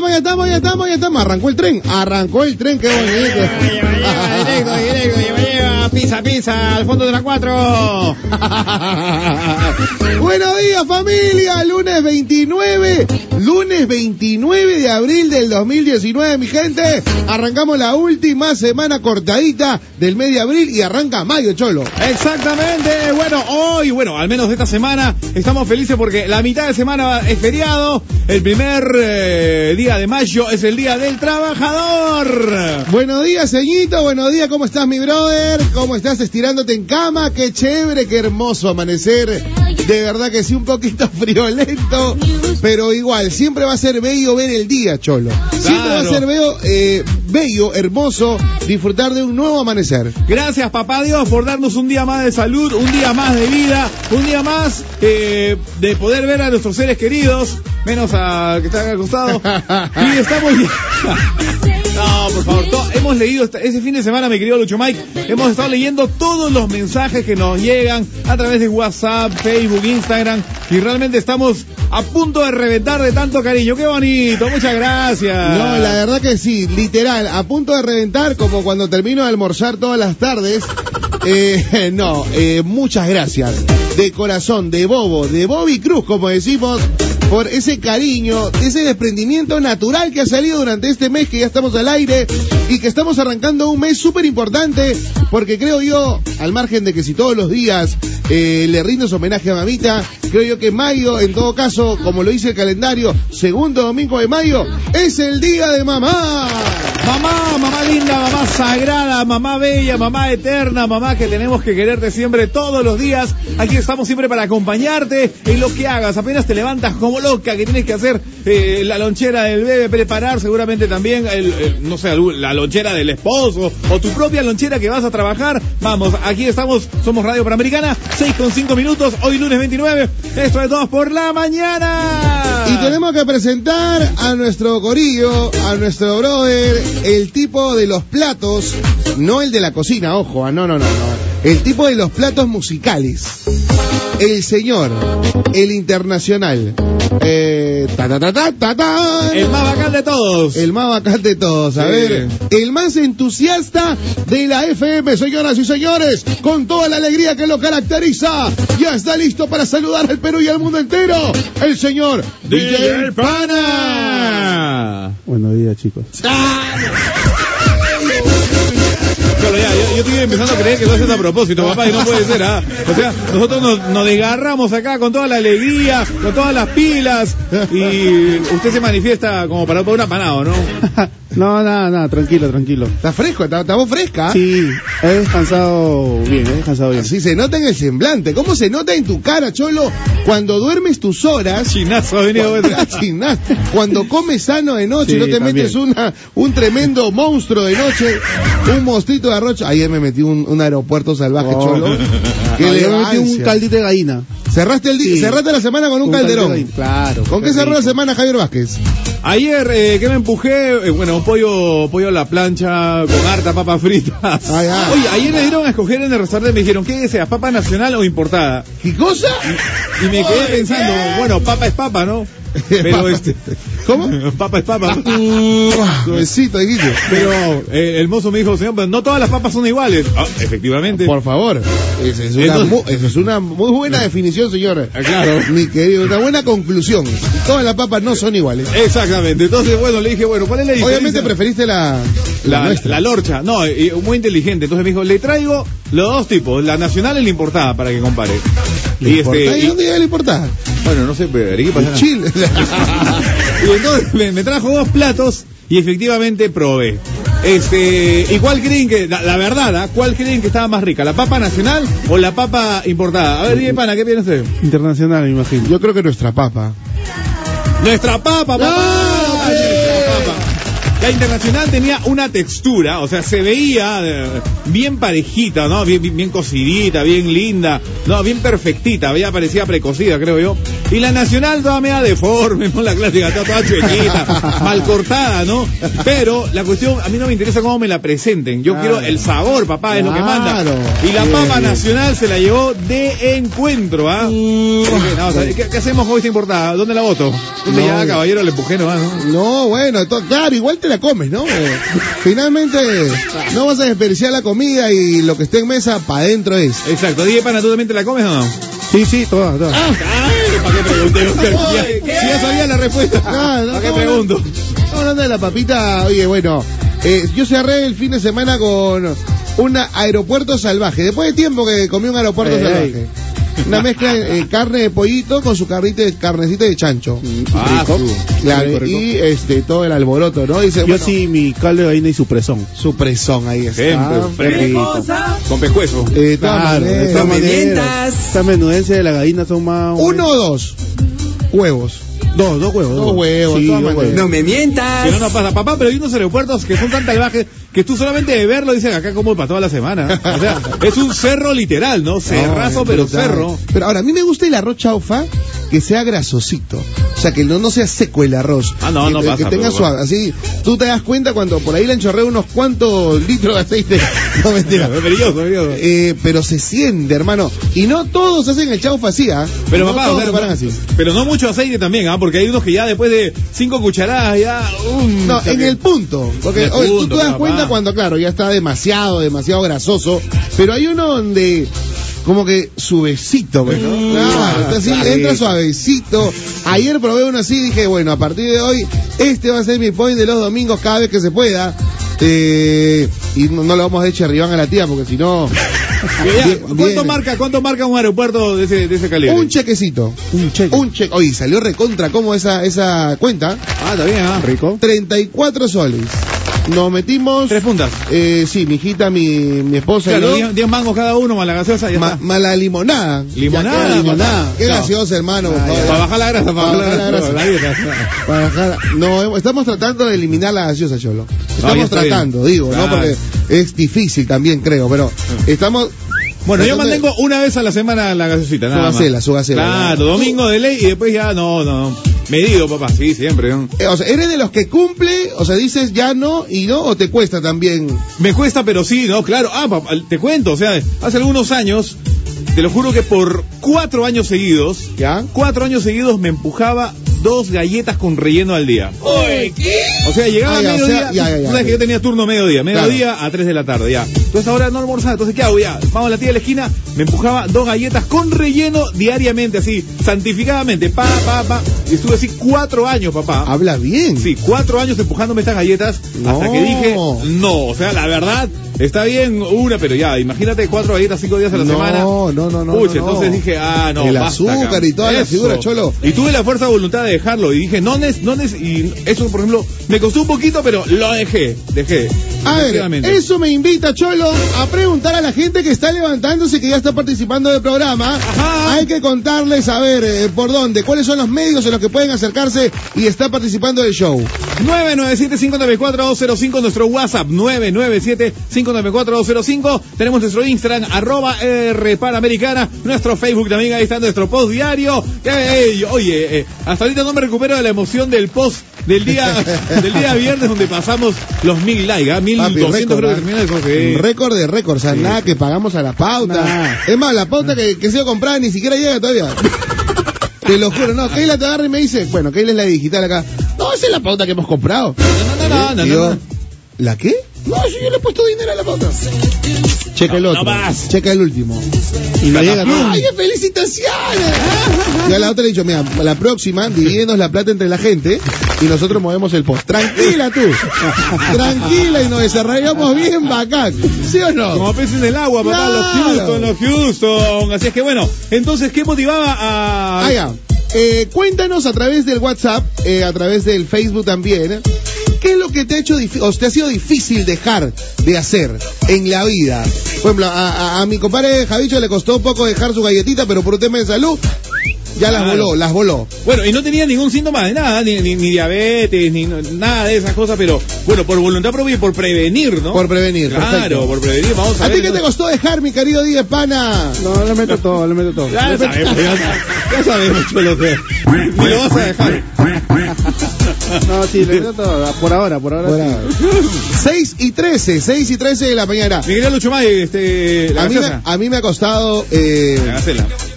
estamos, ya estamos, ya estamos, ya estamos. Arrancó el tren, arrancó el tren, qué bonito. Lleva, lleva, directo, directo, lleva, lleva, pisa, pisa, al fondo de la 4. Buenos días familia, lunes 29, lunes 29 de abril del 2019, mi gente. Arrancamos la última semana cortadita del mes de abril y arranca mayo, cholo. Exactamente, bueno, hoy, bueno, al menos de esta semana, estamos felices porque la mitad de semana es feriado, el primer eh, día de mayo es el día del trabajador. Buenos días, ceñito, buenos días, ¿cómo estás, mi brother? ¿Cómo estás estirándote en cama? Qué chévere, qué hermoso amanecer. De verdad que sí, un poquito friolento, pero igual, siempre va a ser bello ver el día, cholo. Siempre va a ser bello, eh, bello, hermoso, disfrutar de un nuevo amanecer. Gracias, papá Dios, por darnos un día más de salud, un día más de vida, un día más eh, de poder ver a nuestros seres queridos, menos a que están al costado. Y estamos. No, por favor, to- hemos leído esta- ese fin de semana, mi querido Lucho Mike, hemos estado leyendo todos los mensajes que nos llegan a través de WhatsApp, Facebook, Instagram, y realmente estamos a punto de reventar de tanto cariño. ¡Qué bonito! Muchas gracias. No, la verdad que sí, literal, a punto de reventar como cuando termino de almorzar todas las tardes. Eh, no, eh, muchas gracias. De corazón, de bobo, de Bobby Cruz, como decimos, por ese cariño, ese desprendimiento natural que ha salido durante este mes que ya estamos al aire y que estamos arrancando un mes súper importante, porque creo yo, al margen de que si todos los días eh, le rindes homenaje a mamita, creo yo que mayo, en todo caso, como lo dice el calendario, segundo domingo de mayo, es el día de mamá. Mamá, mamá linda, mamá sagrada, mamá bella, mamá eterna, mamá que tenemos que quererte siempre todos los días. Aquí estamos siempre para acompañarte en lo que hagas. Apenas te levantas como loca, que tienes que hacer eh, la lonchera del bebé, preparar seguramente también, no sé, la lonchera del esposo o tu propia lonchera que vas a trabajar. Vamos, aquí estamos, somos Radio Panamericana, 6 con 5 minutos, hoy lunes 29. Esto es todos por la mañana. Y tenemos que presentar a nuestro corillo, a nuestro brother, el tipo de los platos, no el de la cocina, ojo, ah, no, no, no, no, el tipo de los platos musicales. El señor, el internacional, eh, ta ta ta ta ta ta. El más bacán de todos. El más bacán de todos, a Sí. ver, el más entusiasta de la FM, señoras y señores, con toda la alegría que lo caracteriza, ya está listo para saludar al Perú y al mundo entero, el señor DJ DJ Pana. Buenos días, chicos. Claro, ya, yo, yo estoy empezando a creer que lo haces a propósito, papá, y no puede ser, ¿ah? O sea, nosotros nos, nos desgarramos acá con toda la alegría, con todas las pilas, y usted se manifiesta como para, un apanado, ¿no? No, nada, nada, tranquilo, tranquilo. Está fresco, está, está voz fresca. Sí, he descansado bien, he descansado bien. Así se nota en el semblante. ¿Cómo se nota en tu cara, Cholo, cuando duermes tus horas? Chinazo ha venido. Chinazo. Cuando comes sano de noche, Sí, no te también. metes una, un tremendo monstruo de noche, un monstruito de arroz. Ayer me metí un, un aeropuerto salvaje, Oh. Cholo. Yo me metí un caldito de gallina. Cerraste el día, Sí. cerraste la semana con un, calderón. Claro. ¿Con qué cerró la semana Javier Vázquez? Ayer, eh, que me empujé, eh, bueno, un pollo, pollo a la plancha con harta papa fritas. Ay, ay. Oye, ayer me dieron a escoger en el restaurante, me dijeron, ¿qué deseas, papa nacional o importada? ¿Qué cosa? Y me quedé pensando, bueno, papa es papa, ¿no? Pero Papa. este. ¿Cómo? papa es papa. Suavecito, dijiste. Pero eh, el mozo me dijo, señor, pero no todas las papas son iguales. Ah, efectivamente. Por favor, esa es, una, Entonces- mu- esa es una muy buena definición, señor. Ah, claro. Mi querido, una buena conclusión. Todas las papas no son iguales. Exactamente. Entonces, bueno, le dije, bueno, ¿cuál es la diferencia? Obviamente preferiste la, la, la, nuestra. la lorcha. No, y- muy inteligente. Entonces me dijo, le traigo los dos tipos, la nacional y la importada, para que compare. ¿Le Y importa? este, ¿Y dónde bueno, no sé, pero Chile. Y entonces me, me trajo dos platos y efectivamente probé. Este, ¿y cuál creen que, la, la verdad, ¿ah? cuál creen que estaba más rica? ¿La papa nacional o la papa importada? A ver, dime, pana, ¿qué piensa usted? Internacional, me imagino. Yo creo que nuestra papa. Nuestra papa, papá. ¡Ay! La internacional tenía una textura, o sea, se veía eh, bien parejita, ¿no? Bien, bien, bien cocidita, bien linda, no, bien perfectita, había parecía precocida, creo yo. Y la nacional toda media deforme, ¿no? La clásica, toda, toda chuequita, mal cortada, ¿no? Pero la cuestión, a mí no me interesa cómo me la presenten. Yo quiero el sabor, papá, es lo que manda. Y la papa bien. nacional se la llevó de encuentro, ¿ah? Porque, no, o sea, ¿qué, qué hacemos con esta importada? ¿Dónde la voto? ¿Dónde No, ya, caballero, le empujé nomás, no? No, bueno, claro, igual te la comes, ¿no? Eh, finalmente, no vas a desperdiciar la comida y lo que esté en mesa, para adentro es. Exacto. DJ Pana, ¿tú también te la comes o no? Sí, sí, todas, todas. Ay, ¿para qué pregunté? Si ya sabía la respuesta. Ah, no, ¿Para qué no, pregunto? Estamos hablando de la papita, oye, bueno, eh, yo cerré el fin de semana con un aeropuerto salvaje. Después de tiempo que comí un aeropuerto Ey, salvaje. Una mezcla de eh, carne de pollito con su carnita de carnecita de chancho. Ah, rico. su- Claro, rico, rico. y este todo el alboroto, ¿no? Dice, Yo bueno, sí, mi caldo de gallina y su presón. su presón ahí está. Siempre. Con pescuezo. Eh, Claro, de todas No me maneras. mientas. Esta menudencia de la gallina son más... Uno o dos huevos. Dos, dos huevos. Dos huevos, Sí, dos maneras. No me mientas. Que no nos pasa, papá, pero hay unos aeropuertos que son tan salvajes que tú solamente de verlo dices acá como para toda la semana. O sea, es un cerro literal, ¿no? Cerrazo, No, pero brutal. cerro. Pero ahora, a mí me gusta el arroz chaufa que sea grasosito. O sea, que no, no sea seco el arroz. Ah, no, que, no que tenga suave. Así, tú te das cuenta cuando por ahí le enchorré unos cuantos litros de aceite. No, mentira. Eh, pero se siente, hermano. Y no todos hacen el chaufa así, ¿ah? Pero no papá, todos o sea, así. pero no mucho aceite también, ¿ah? Porque hay unos que ya después de cinco cucharadas ya... um, No, en el punto. Porque oye, tú te das papá. cuenta cuando, claro, ya está demasiado, demasiado grasoso. Pero hay uno donde, como que suavecito, pues, ¿no? Mm, Claro, está así, claro. entra suavecito. Ayer probé uno así y dije, bueno, a partir de hoy, este va a ser mi point de los domingos cada vez que se pueda. Eh, y no, no le vamos a echar arribán a la tía, porque si no. ¿Cuánto marca, cuánto marca un aeropuerto de ese, de ese calibre? Un chequecito. Un cheque. Un cheque. Oye, salió recontra como esa, esa cuenta. Ah, está bien, ¿ah? Rico. 34 soles. Nos metimos. Tres puntas. Eh, sí, mi hijita, mi, mi esposa y Claro, yo. diez, diez mangos cada uno, más la gaseosa, ya Ma- está. mala limonada. Limonada, Ya, limonada. Qué gracioso, hermano. Ah. Para bajar la grasa, para bajar la grasa. la La dieta. Para bajar- No, estamos tratando de eliminar la gaseosa, Cholo. Estamos tratando, bien. digo, ¿no? Porque es difícil también, creo, pero estamos... Bueno, yo mantengo una vez a la semana la gasecita, nada más. gacela, su gacela. Claro, domingo de ley y después ya, no, no. Medido, papá, sí, siempre. ¿no? Eh, o sea, ¿eres de los que cumple? O sea, dices ya no y no, o te cuesta también? Me cuesta, pero sí, ¿no? Claro. Ah, papá, te cuento, o sea, hace algunos años, te lo juro que por cuatro años seguidos, ¿Ya? cuatro años seguidos me empujaba dos galletas con relleno al día. O sea, llegaba Ah, a ya, o mediodía. sea, ya, ya, tú ya, sabes ya. que yo tenía turno mediodía, mediodía a 3 de la tarde, ya. Entonces ahora no almorzaba, entonces ¿qué hago? Ya, vamos a la tía de la esquina, me empujaba dos galletas con relleno diariamente, así, santificadamente, pa, pa, pa. Y estuve así cuatro años, papá. Habla bien. Sí, cuatro años empujándome estas galletas No. hasta que dije, no, o sea, la verdad, está bien una, pero ya, imagínate cuatro galletas cinco días a la No, semana. no, no, no, Pucha, no, entonces dije, ah, no, El basta azúcar acá. y toda la figura, cholo. Y tuve la fuerza de voluntad de dejarlo y dije, no, nes, no, nes, y eso, por ejemplo, me costó un poquito, pero lo dejé, dejé. A ver, eso me invita, Cholo, a preguntar a la gente que está levantándose, que ya está participando del programa. Ajá. Hay que contarles, a ver, eh, por dónde, cuáles son los medios en los que pueden acercarse y está participando del show. 997-594-205, nuestro WhatsApp, 997-594-205. Tenemos nuestro Instagram, arroba R Panamericana, nuestro Facebook también, ahí está nuestro post diario. Oye, eh, hasta ahorita no me recupero de la emoción del post del día, del día viernes donde pasamos los mil likes, ¿ah? 1200 récord, creo que ¿ah? termina. Récord de récord, o sea, nada que pagamos a la pauta. Nah. Es más, la pauta que, que se iba a comprar ni siquiera llega todavía. Te lo juro, no, Keila te agarra y me dice, bueno, Keila es la digital acá. No, esa es la pauta que hemos comprado. No, no, no, no, no, no. ¿La qué? No, si yo le he puesto dinero a la pauta. Checa el otro. no más. Checa el último. Y no llega todo. ¡Ay, qué felicitaciones! Y a la otra le he dicho, mira, la próxima, divídenos la plata entre la gente y nosotros movemos el post. Tranquila tú. Tranquila y nos desarrollamos bien bacán. ¿Sí o no? Como peces en el agua, papá, los. Houston, los Houston. Así es que bueno, entonces, ¿qué motivaba a. Ah, ya. Eh, cuéntanos a través del WhatsApp, eh, a través del Facebook también, ¿qué es lo que te ha hecho o sido difícil dejar de hacer en la vida? Por ejemplo, a, a- a mi compadre Javicho le costó un poco dejar su galletita, pero por un tema de salud, Ya las Claro. voló, las voló. Bueno, y no tenía ningún síntoma de nada, ni, ni- ni diabetes, ni nada de esas cosas, pero bueno, por voluntad propia y por prevenir, ¿no? Por prevenir, Claro, perfecto. por prevenir, vamos a, ¿A ver. ti qué te costó dejar, mi querido Díaz Pana? No, le meto todo, le meto todo. Ya sabemos, ya, sa- ya sabemos, Cholo, que ni lo vas a dejar. No, sí, le meto todo. Por ahora, por ahora. Por sí. ahora. 6 y 13, 6 y 13 de la mañana. Mi querido Lucho May, este, la A mí, me, a mí me ha costado, eh, La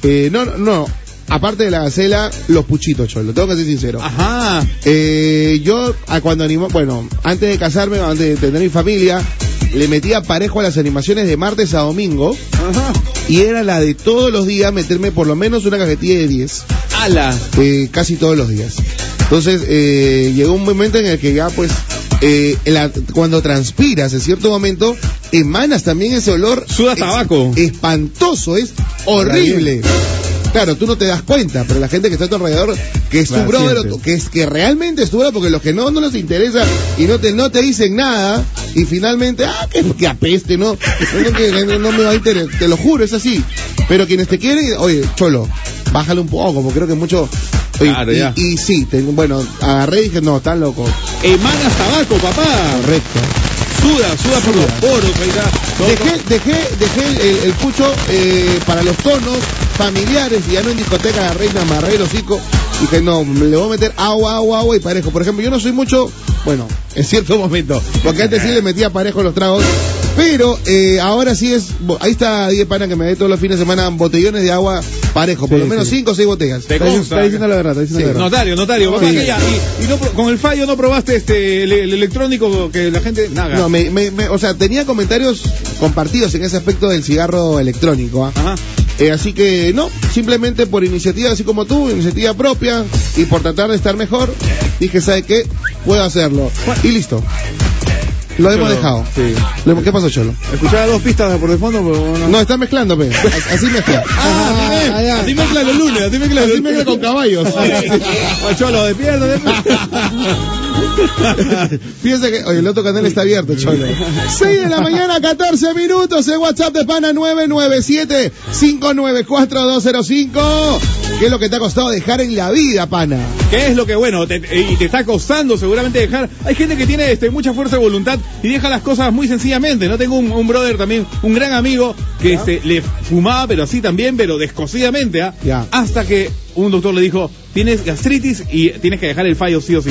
eh, no, no, no, aparte de la gacela, los puchitos, cholo, tengo que ser sincero. Ajá. Eh, yo, a cuando animó, bueno, antes de casarme, antes de tener mi familia, le metía parejo a las animaciones de martes a domingo, Ajá. y era la de todos los días meterme por lo menos una cajetilla de 10, Ala. eh, casi todos los días. Entonces, eh, llegó un momento en el que ya, pues, eh, la- cuando transpiras en cierto momento, emanas también ese olor. Suda es- tabaco. espantoso, es horrible. Claro, tú no te das cuenta, pero la gente que está a tu alrededor, que es tu brother, que es que realmente es tu brother, porque los que no, no les interesa y no te, no te dicen nada, y finalmente, ah, que, que apeste, no, no, que- no, no me va a interesar, te lo juro, es así. Pero quienes te quieren, oye, cholo, bájale un poco, porque creo que mucho. oye, Claro, y, ya. y sí, bueno, agarré y dije, no, estás loco. Emanas tabaco, papá. Correcto. Suda, suda por los poros, ahí está. Dejé, dejé, dejé el, el, el pucho eh, para los tonos familiares y ya no en discoteca la reina marrero cico. Dije, no, le voy a meter agua, agua, agua y parejo. Por ejemplo, yo no soy mucho, bueno, en cierto momento, porque antes sí le metía parejo los tragos. Pero eh, ahora sí es, ahí está Diez Pana que me dé todos los fines de semana botellones de agua parejo, por Sí, lo menos sí. cinco o seis botellas. Te consta. está diciendo la verdad, está diciendo Sí. la verdad. Notario, notario, que ya. Y, y no, con el fallo no probaste este el, el electrónico que la gente. Nada. No, me, me- me- o sea, tenía comentarios compartidos en ese aspecto del cigarro electrónico. ¿ah? Ajá. Eh, así que no, simplemente por iniciativa, así como tú, iniciativa propia y por tratar de estar mejor, dije, ¿sabe qué? Puedo hacerlo. Y listo. Lo hemos dejado. Sí. ¿Qué pasó, Cholo? Escuchaba dos pistas por de fondo, pero no. No, está mezclando, pe. Así mezcla. Ah, ya. así mezcla los lunes, así mezcla Así mezcla con caballos. Cholo, despierta, despierta. Fíjense que, oye, el otro canal está abierto, Cholo. 6 de la mañana, 14 minutos, el WhatsApp de Pana 997-594-205. ¿Qué es lo que te ha costado dejar en la vida, Pana? ¿Qué es lo que, bueno, te- y te está costando seguramente dejar? Hay gente que tiene este, mucha fuerza de voluntad y deja las cosas muy sencillamente, ¿no? Tengo un, un brother también, un gran amigo, que este, le fumaba, pero así también, pero descosidamente, ¿ah? Hasta que un doctor le dijo, tienes gastritis y tienes que dejar el fallo sí o sí.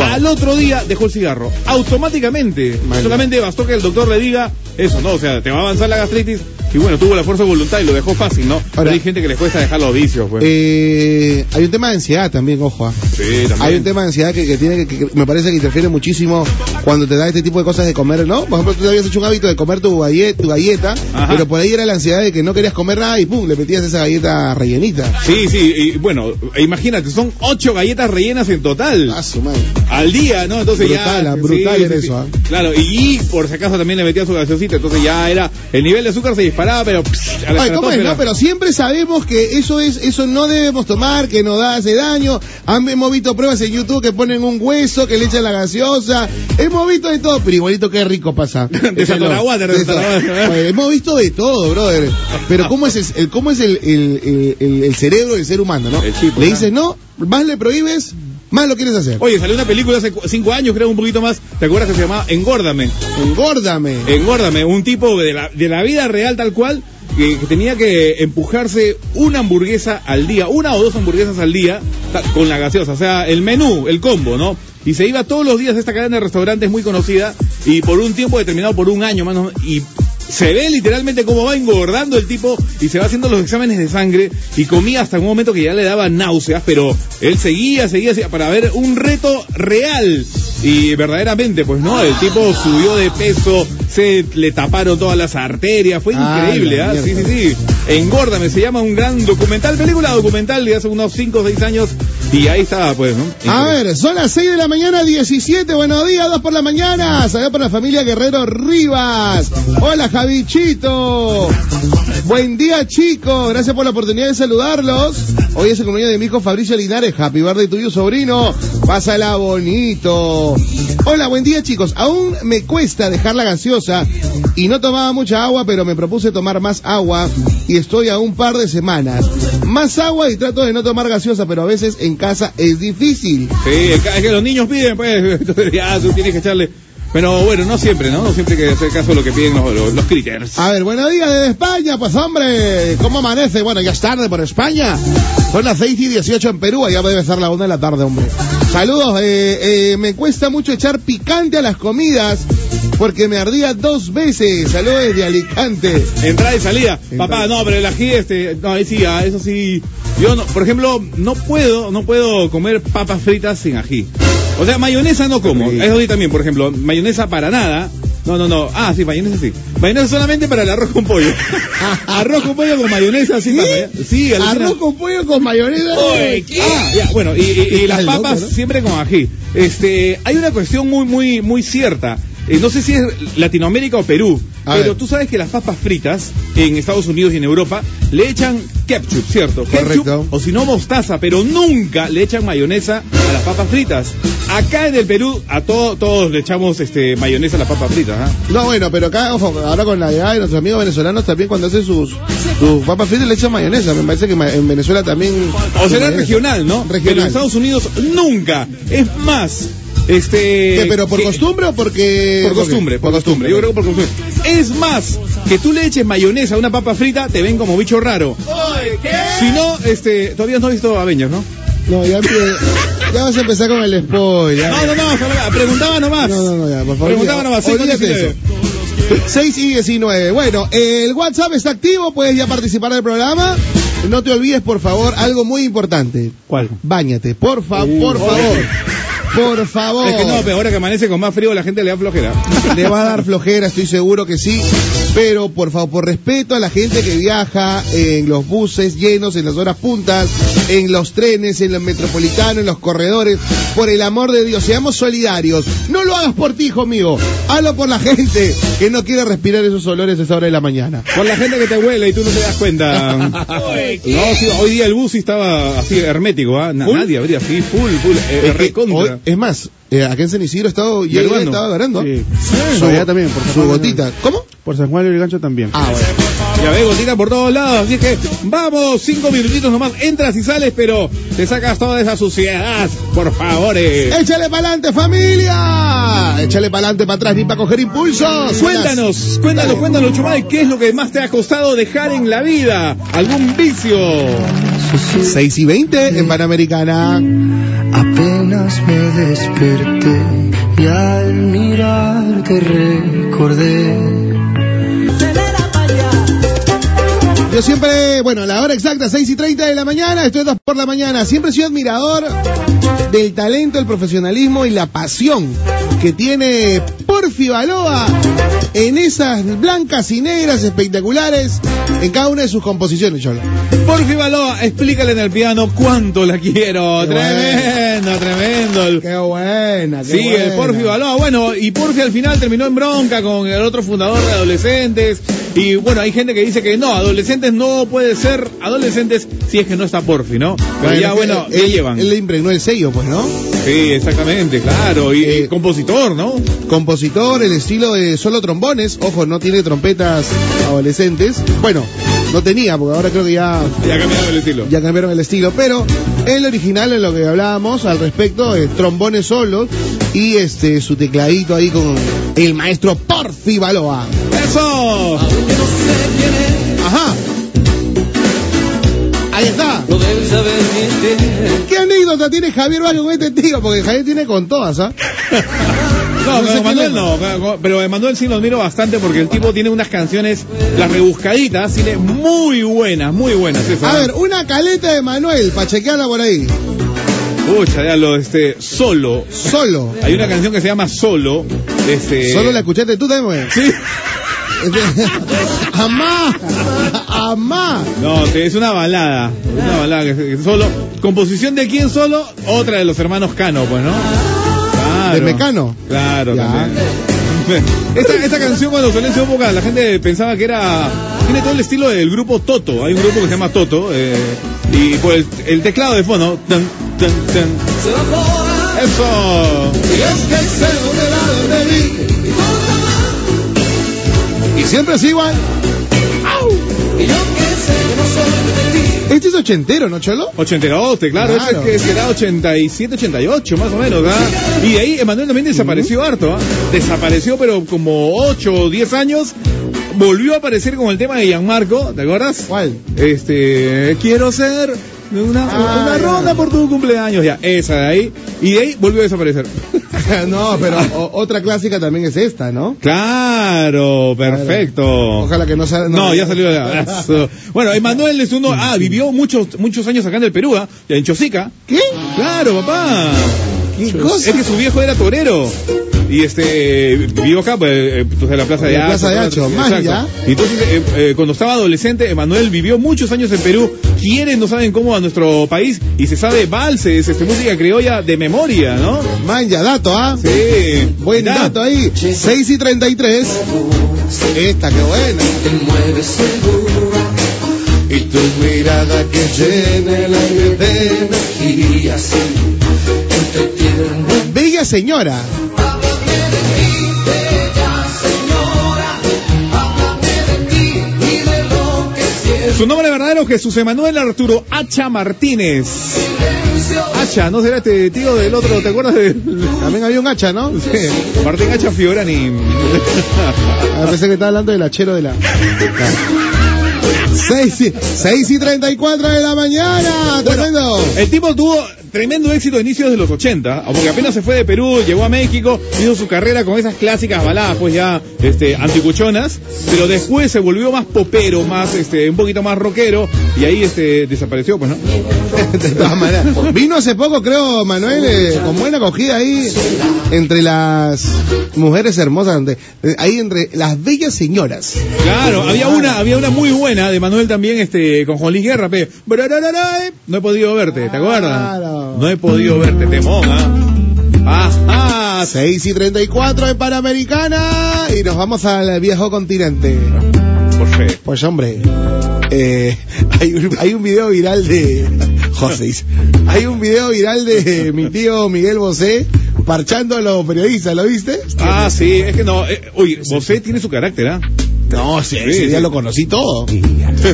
Al otro día dejó el cigarro, automáticamente. Vale. Solamente bastó que el doctor le diga eso, ¿no? O sea, te va a avanzar la gastritis y bueno, tuvo la fuerza de voluntad y lo dejó fácil, ¿no? Pero hay gente que les cuesta dejar los vicios, pues. Eh, hay un tema de ansiedad también, ojo. ah. sí, también. Hay un tema de ansiedad que, que tiene que, que me parece que interfiere muchísimo cuando te da este tipo de cosas de comer, ¿no? Por ejemplo, tú te habías hecho un hábito de comer tu galleta, tu galleta Ajá. pero por ahí era la ansiedad de que no querías comer nada y pum, le metías esa galleta rellenita. Sí, sí, y bueno, imagínate, son ocho galletas rellenas en total. Ah, su madre. Al día, ¿no? Entonces Brutal, ya. ah, brutal era eso, ah. Claro, y por si acaso también le metía su gaseosita, entonces ya era. El nivel de azúcar se disparaba, pero. pss, a la Oye, ¿cómo es, estratosfera. no? Pero siempre sabemos que eso es, eso no debemos tomar, que nos da, hace daño. Han- hemos visto pruebas en YouTube que ponen un hueso, que le echan la gaseosa. Hemos visto de todo, pero igualito qué rico pasa. De de. Oye, hemos visto de todo, brother. Pero cómo es el, cómo es el, el, el- el- el cerebro del ser humano, ¿no? El chip, le ¿no? dices no, más le prohíbes, más lo quieres hacer. Oye, salió una película hace cinco años, creo, un poquito más. ¿Te acuerdas que se llamaba Engórdame? Engórdame. Engórdame, un tipo de la, de la vida real tal cual que, que tenía que empujarse una hamburguesa al día, una o dos hamburguesas al día con la gaseosa, o sea, el menú, el combo, ¿no? Y se iba todos los días a esta cadena de restaurantes muy conocida y por un tiempo determinado, por un año más o menos, y se ve literalmente cómo va engordando el tipo y se va haciendo los exámenes de sangre y comía hasta un momento que ya le daba náuseas, pero él seguía, seguía, seguía para ver un reto real. Y verdaderamente, pues no, el tipo subió de peso, se le taparon todas las arterias, fue Ah, increíble, ¿ah? Sí, sí, sí. Engórdame, se llama un gran documental, película documental de hace unos 5 o 6 años y ahí estaba, pues, ¿no? A ver, son las 6 de la mañana, 17. Buenos días, 2 por la mañana. Saludos para la familia Guerrero Rivas. Hola, Javichito. Buen día, chicos. Gracias por la oportunidad de saludarlos. Hoy es el cumpleaños de mi hijo Fabricio Linares. Happy birthday tuyo, sobrino. Pásala bonito. Hola, buen día, chicos. Aún me cuesta dejar la gaseosa. Y no tomaba mucha agua, pero me propuse tomar más agua y estoy a un par de semanas. Más agua y trato de no tomar gaseosa, pero a veces en casa es difícil. Sí, es que los niños piden, pues, entonces ya tú tienes que echarle. Pero bueno, no siempre, ¿no? No siempre hay que hacer caso de lo que piden los, los, los critters. A ver, buenos días desde España, pues hombre, ¿cómo amanece? Bueno, ya es tarde por España. Son las 6 y 18 en Perú, ya debe ser la una de la tarde, hombre. Saludos, eh, eh, me cuesta mucho echar picante a las comidas porque me ardía dos veces. Saludos desde Alicante. Entrada y salida. Papá, no, pero el ají, este, no, ahí sí, ah, eso sí. Yo, no, por ejemplo, no puedo, no puedo comer papas fritas sin ají. O sea, mayonesa no como. Sí. Eso sí también, por ejemplo, mayonesa para nada. No, no, no. Ah, sí, mayonesa sí. Mayonesa solamente para el arroz con pollo. arroz con pollo con mayonesa, sí. ¿Qué? Sí. Arroz con pollo con mayonesa. Ah, ya, bueno, y, y- y Estás las loco, papas ¿no? siempre con ají. Este, hay una cuestión muy, muy, muy cierta. Eh, no sé si es Latinoamérica o Perú, A pero ver. tú sabes que las papas fritas en Estados Unidos y en Europa le echan ketchup, ¿cierto? Correcto. Ketchup o si no mostaza, pero nunca le echan mayonesa a las papas fritas. Acá en el Perú a todo- todos le echamos este mayonesa a las papas fritas, ¿ah? No, bueno, pero acá, ojo, ahora con la llegada de nuestros amigos venezolanos también cuando hacen sus, sus papas fritas le echan mayonesa. Me parece que en Venezuela también... O será mayonesa. regional, ¿no? Pero en Regional. Estados Unidos nunca. Es más, este... ¿Qué, ¿Pero por que- costumbre o porque...? Por costumbre, por costumbre. Yo creo que por costumbre. Es más, que tú le eches mayonesa a una papa frita, te ven como bicho raro. Si no, este, todavía no has visto Avengers, ¿no? No, ya, ya vas a empezar con el spoiler. No, no, no, preguntaba nomás. No, no, no, ya, por favor. Preguntaba ya, nomás, olvídate con eso. 6 y 19. Bueno, el WhatsApp está activo, puedes ya participar del programa. No te olvides, por favor, algo muy importante. ¿Cuál? Báñate, por, fa por favor. Por favor. Es que no, pero ahora que amanece con más frío la gente le da flojera. Le va a dar flojera, estoy seguro que sí. Pero por favor, por respeto a la gente que viaja en los buses llenos, en las horas puntas, en los trenes, en los metropolitanos, en los corredores, por el amor de Dios, seamos solidarios. No lo hagas por ti, hijo mío. Hazlo por la gente que no quiere respirar esos olores a esa hora de la mañana. Por la gente que te huele y tú no te das cuenta. No, sí, hoy día el bus sí estaba así hermético, ¿ah? Nadie habría así, full, full, eh, recontra. hoy- es más, eh, acá en San Isidro estaba, Gargando. estaba agarrando Sí. su, también, por su gotita. ¿Cómo? Por San Juan y el Gancho también. Ah, bueno. Ya ves, gotita por todos lados, así que vamos, cinco minutitos nomás, entras y sales, pero te sacas toda esa suciedad, por favor. eh. Échale para adelante, familia. Échale para adelante, para atrás, ni para coger impulsos. Cuéntanos, cuéntanos, cuéntanos, Chumay, ¿qué es lo que más te ha costado dejar en la vida? ¿Algún vicio? 6 y 20 en Panamericana. Apenas me desperté y al mirarte recordé Yo siempre, bueno, la hora exacta, 6 y 30 de la mañana, estoy 2 por la mañana. Siempre he sido admirador del talento, el profesionalismo y la pasión que tiene Porfi Baloa en esas blancas y negras espectaculares en cada una de sus composiciones, Cholo. Porfi Baloa, explícale en el piano cuánto la quiero. Qué tremendo, tremendo. Qué buena, qué Sí, buena. el Porfi Baloa. Bueno, y Porfi al final terminó en bronca con el otro fundador de adolescentes. Y bueno, hay gente que dice que no, adolescentes no puede ser adolescentes si es que no está Porfi, ¿no? Pero ya, que bueno, él, ya llevan. Él le impregnó el sello, pues, ¿no? Sí, exactamente, claro. Y, y Eh, compositor, ¿no? Compositor, el estilo de solo trombones. Ojo, no tiene trompetas adolescentes. Bueno, no tenía, porque ahora creo que ya Ya cambiaron el estilo. ya cambiaron el estilo, pero el original en lo que hablábamos al respecto es trombones solos y este su tecladito ahí con el maestro Porfi Baloa. ¡Eso! Ajá. Ahí está. Saber bien ¿Qué anécdota tiene Javier Valle con este tío? Porque Javier tiene con todas, ¿ah? No, No pero Manuel no, pero- Manuel sí lo admiro bastante porque el tipo tiene unas canciones, las rebuscaditas, tiene muy buenas, muy buenas. A ver, una caleta de Manuel, para chequearla por ahí. Pucha, ya lo, este, solo. Solo. Hay una canción que se llama Solo. Este, Solo la escuchaste tú también. Sí. Amá. No, es una balada. Una balada que, que solo. Composición de quién solo? Otra de los hermanos Cano, pues, ¿no? Claro. ¿De Mecano? Claro, Ya. también. Esta, esta canción cuando salió en su época la gente pensaba que era tiene todo el estilo del grupo Toto hay un grupo que se llama Toto eh, y por el, el teclado de fondo tan, tan, tan. eso Y siempre es igual. Este es ochentero, ¿no, Cholo? 82, claro, Claro. ese que será 87, 88 más o menos, ¿ah? Y de ahí Emanuel también desapareció harto, ¿ah? Desapareció pero como 8 o 10 años, volvió a aparecer con el tema de Gianmarco, ¿te acuerdas? ¿Cuál? Este, quiero ser una, Ah, una ronda por tu cumpleaños, ya, esa de ahí, y de ahí volvió a desaparecer. no, pero o- otra clásica también es esta, ¿no? Claro, perfecto. Ojalá que no salga. No, ya salió ya. Bueno, Emanuel es uno, ah, vivió muchos, muchos años acá en el Perú, ¿ah? en Chosica. ¿Qué? Claro, papá. ¿Qué cosa? Es que su viejo era torero. Y este, vivió acá, pues, eh, pues, en la Plaza de En la Hacho. Plaza de Hacho, más ya. Y entonces, eh, eh, cuando estaba adolescente, Emanuel vivió muchos años en Perú. Quieren, no saben cómo, a nuestro país. Y se sabe valses, este, música criolla de memoria, ¿no? Man, ya dato, ¿ah? Sí. Buen Ya. dato ahí. 6 y 33. Esta, qué buena. Te mueves segura Y tu mirada que llena el aire de y así. Siento. Su nombre verdadero, Jesús Emanuel Arturo Hacha Martínez. Hacha, ¿no será este tío del otro? ¿Te acuerdas de También había un hacha, ¿no? Sí, Martín Hacha Fiorani? Ah, pensé que estaba hablando del hachero de la. 6 y, 6 y 34 de la mañana. Tremendo. El tipo tuvo tremendo éxito a inicios de los 80, porque apenas se fue de Perú, llegó a México, hizo su carrera con esas clásicas baladas, pues ya este, anticuchonas, pero después se volvió más popero, más este, un poquito más rockero, y ahí este, desapareció, pues, ¿no? De todas maneras. Vino hace poco, creo, Manuel, eh, con buena acogida ahí entre las mujeres hermosas, donde- eh, ahí entre las bellas señoras. Claro, había una, había una muy buena de Manuel también, este, con Juan Luis Guerra, pe. No he podido verte, ¿te acuerdas? Claro. No he podido verte, temón, ¿ah? Ajá, 6 y 34 en Panamericana y nos vamos al viejo continente. por fe. Pues hombre, eh, hay, un, hay un video viral de José. Hay un video viral de mi tío Miguel Bosé parchando a los periodistas, ¿lo viste? Ah, sí, es que no, eh, oye, José tiene su carácter, ¿ah? No, sí, Sí, ese día sí. lo conocí todo.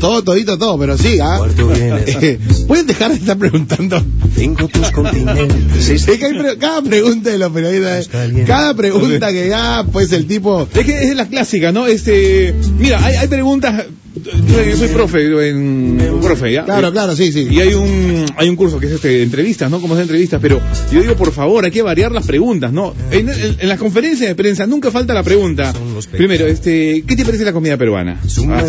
Todo, todito, todo, pero sí, ¿ah? Vienes. Eh, ¿Pueden dejar de estar preguntando? Cinco tus continentes. Es que hay pre- cada pregunta de los periodistas, cada pregunta que ya, pues el tipo... Es que es la clásica, ¿no? Este, mira, hay, hay preguntas, yo, soy profe, en, profe, ¿ya? Claro, claro, sí, sí. Y hay un, hay un curso que es este, entrevistas, ¿no? Como es entrevistas, pero yo digo, por favor, hay que variar las preguntas, ¿no? En, en- en las conferencias de prensa nunca falta la pregunta. Primero, este, ¿qué te parece la comida peruana? Ah,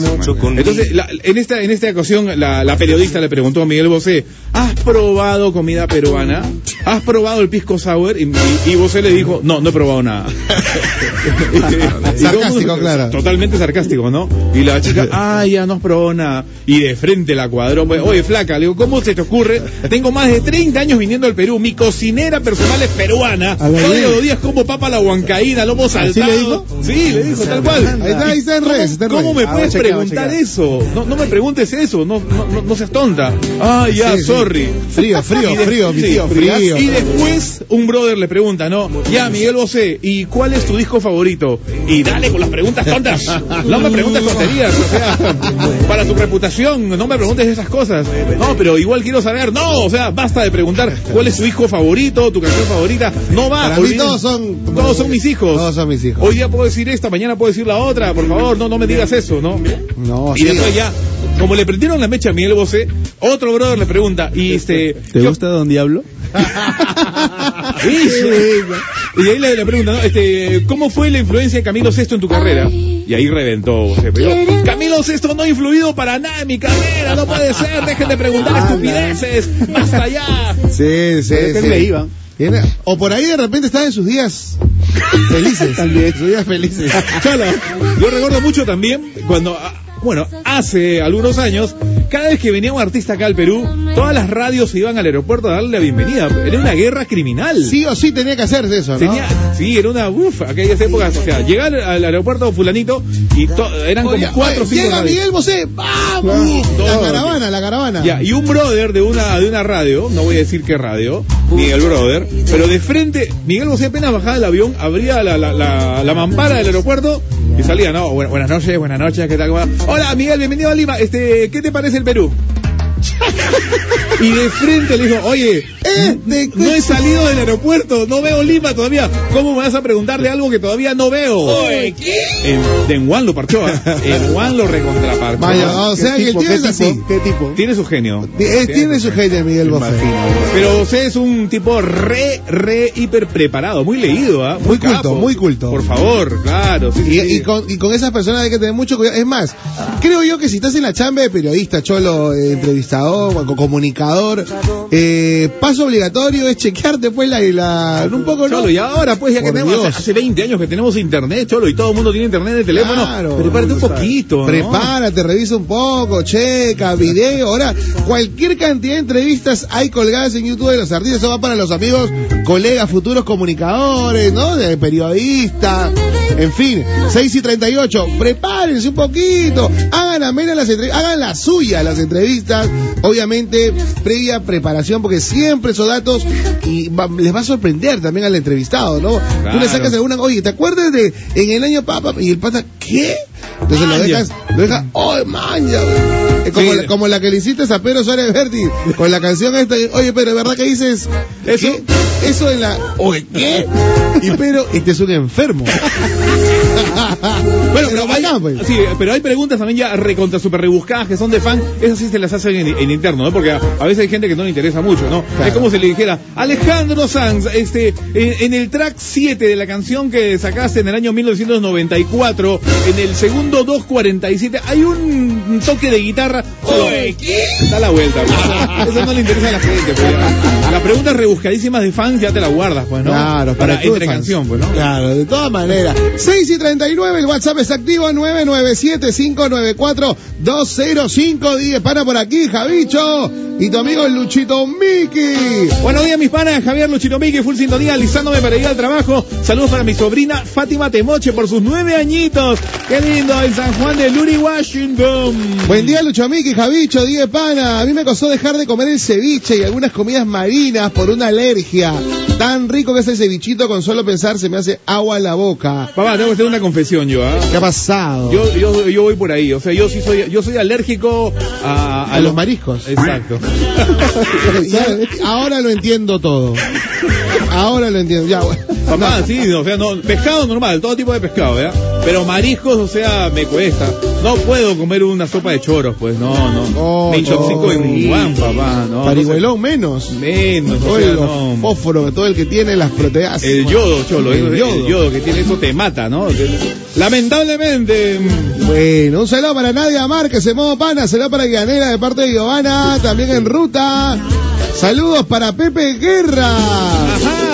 Entonces, la- en esta, en esta ocasión, la, la periodista le preguntó a Miguel Bosé, ¿has probado comida peruana? ¿Has probado el pisco sour? Y, y, y Bosé le dijo, no, no he probado nada. Sarcástico, claro. Totalmente sarcástico, ¿no? Y la chica, ah, ya no has probado nada. Y de frente la cuadró. pues, Oye, flaca, le digo, ¿cómo se te ocurre? Tengo más de 30 años viniendo al Perú. Mi cocinera personal es peruana. Todos los días como papa la huancaína, lomo saltado. le dijo? Sí, le dijo, tal cual. Ahí está, ahí está en ¿Cómo- redes, está en ¿Cómo me puedes preguntar eso? No, no me preguntes eso, no, no, no, seas tonta. Ah, ya, Sí, sí. sorry. Frío, frío, frío, mi sí, tío, frío. Y después un brother le pregunta, ¿no? Ya, Miguel Bosé, ¿y cuál es tu disco favorito? Y dale con las preguntas tontas. No me preguntes tonterías, o sea, para tu reputación, no me preguntes esas cosas. No, pero igual quiero saber, no, o sea, basta de preguntar cuál es tu disco favorito, tu canción favorita. No va. Para mí olviden- todos son... Todos son mis hijos. Todos son mis hijos. Hoy día puedo decir esta, mañana puedo decir la otra, por favor, no, no me digas eso, ¿no? No, y después ya, como le prendieron la mecha a Miguel Bosé, otro brother le pregunta, y este... ¿Te ¿qué- gusta Don Diablo? Sí, sí. Y ahí le, le pregunta, ¿no? Este, ¿cómo fue la influencia de Camilo Sesto en tu carrera? Y ahí reventó Bosé. Pero Camilo Sesto no ha influido para nada en mi carrera, no puede ser, dejen de preguntar estupideces, basta ya. Sí, sí, sí. O por ahí de repente está en sus días felices. También. Sus días felices. Chala, yo recuerdo mucho también cuando, ah, bueno, hace algunos años, cada vez que venía un artista acá al Perú, todas las radios se iban al aeropuerto a darle la bienvenida. Era una guerra criminal. Sí o sí tenía que hacerse eso, ¿no? Tenía, sí, era una uf, aquellas épocas, o sea, llegar al aeropuerto fulanito y eran como Oye, cuatro oye, Llega radios. Miguel Bosé, ¡vamos! La caravana, la caravana. Ya, y un brother de una, de una radio, no voy a decir qué radio, ni el brother, pero de frente, Miguel Bosé apenas bajaba del avión, abría la, la, la, la mampara del aeropuerto Y salía, no, Bu- buenas noches, buenas noches, ¿qué tal? Hola, Miguel, bienvenido a Lima. Este, ¿qué te parece el Perú? Y de frente le dijo, oye, Este, no he salido del aeropuerto, no veo Lima todavía. ¿Cómo me vas a preguntarle algo que todavía no veo? En, en Juan lo parchó, ¿ah? En Juan lo recontraparchó. Vaya, o sea que el tío ¿Qué es así. ¿Qué tipo? Tiene su genio. Eh, Tiene su genio Miguel Bosé. Pero usted es un tipo re, re, hiper preparado, muy leído, ¿ah? Muy culto, capo. muy culto. Por favor, claro. sí, Y, sí. y con, y con esas personas hay que tener mucho cuidado. Es más, creo yo que si estás en la chamba de periodista, cholo, eh, entrevistador, comunicador, eh, paso obligatorio es chequearte pues la, la un poco, ¿no? Cholo, y ahora pues ya que tenemos Dios. hace, hace 20 años que tenemos internet, Cholo, y todo el mundo tiene internet en el teléfono, Claro. prepárate un poquito, ¿no? Prepárate, revisa un poco, checa, video. Ahora, cualquier cantidad de entrevistas hay colgadas en YouTube de los artistas. Eso va para los amigos, colegas, futuros comunicadores, ¿no? De periodistas. En fin, 6 y 38. Prepárense un poquito. Hagan amenas las entrevistas. Hagan la suya las entrevistas. Obviamente, previa preparación, porque siempre esos datos y va- les va a sorprender también al entrevistado, ¿no? Tú le sacas alguna, oye, ¿te acuerdas de en el año papa? Y el pata, ¿qué? Entonces lo dejas, lo dejas, ¡oh, maña! Como, la, como la que le hiciste a Pedro Suárez Berti con la canción esta, oye, pero ¿verdad que dices Eso. ¿Qué? Eso en la, oye, ¿qué? Y pero, este es un enfermo. Bueno, pero hay, bacán, pues. sí, pero hay preguntas también ya recontra super rebuscadas que son de fan, esas sí se las hacen en, en interno, ¿no? Porque a, a veces hay gente que no le interesa mucho, ¿no? Claro. Es como si le dijera, Alejandro Sanz, este, en, en el track 7 de la canción que sacaste en el año 1994, en el segundo 247, hay un toque de guitarra. Oye, ¿qué? Da la vuelta, pues. Eso no le interesa a la gente, pues. ya. Las preguntas rebuscadísimas de fans ya te las guardas, pues, ¿no? Claro, para, entre fans. canción, pues, ¿no? Claro, de todas maneras. 6 y 39, el WhatsApp es activo, 997-594-205. Dije, para por aquí, Javicho. Y tu amigo el Luchito Miki. Buenos días, mis panas. Javier Luchito Miki, full sintonía, alisándome para ir al trabajo. Saludos para mi sobrina Fátima Temoche por sus nueve añitos. Qué lindo, en San Juan de Luri, Washington. Buen día, Lucho Miki, Javicho, Dije, pana. A mí me costó dejar de comer el ceviche y algunas comidas marinas por una alergia. Tan rico que es el cevichito, con solo pensar se me hace agua en la boca. Papá, tengo que hacer una confesión yo, ¿ah? ¿Qué ha pasado? Yo, yo, yo voy por ahí, o sea, yo sí soy, yo soy alérgico a, a los mariscos. Exacto. Ahora lo entiendo todo. Ahora lo entiendo. Ya, bueno. Papá, sí, o sea, no, pescado normal, todo tipo de pescado, ¿verdad? Pero mariscos, o sea, me cuesta. No puedo comer una sopa de choros, pues, no, no. Oh, me intoxico no. en Juan, papá, no. Parihuelón menos. no sé. Menos, o sea, los no. fósforos, todo el que tiene las proteas. El yodo, cholo, El el yodo. yodo. yodo que tiene eso te mata, ¿no? Lamentablemente. mm, Bueno, un saludo para Nadia Márquez en modo pana, saludo para Guianera de parte de Giovanna, también en ruta. Saludos para Pepe Guerra. Ajá.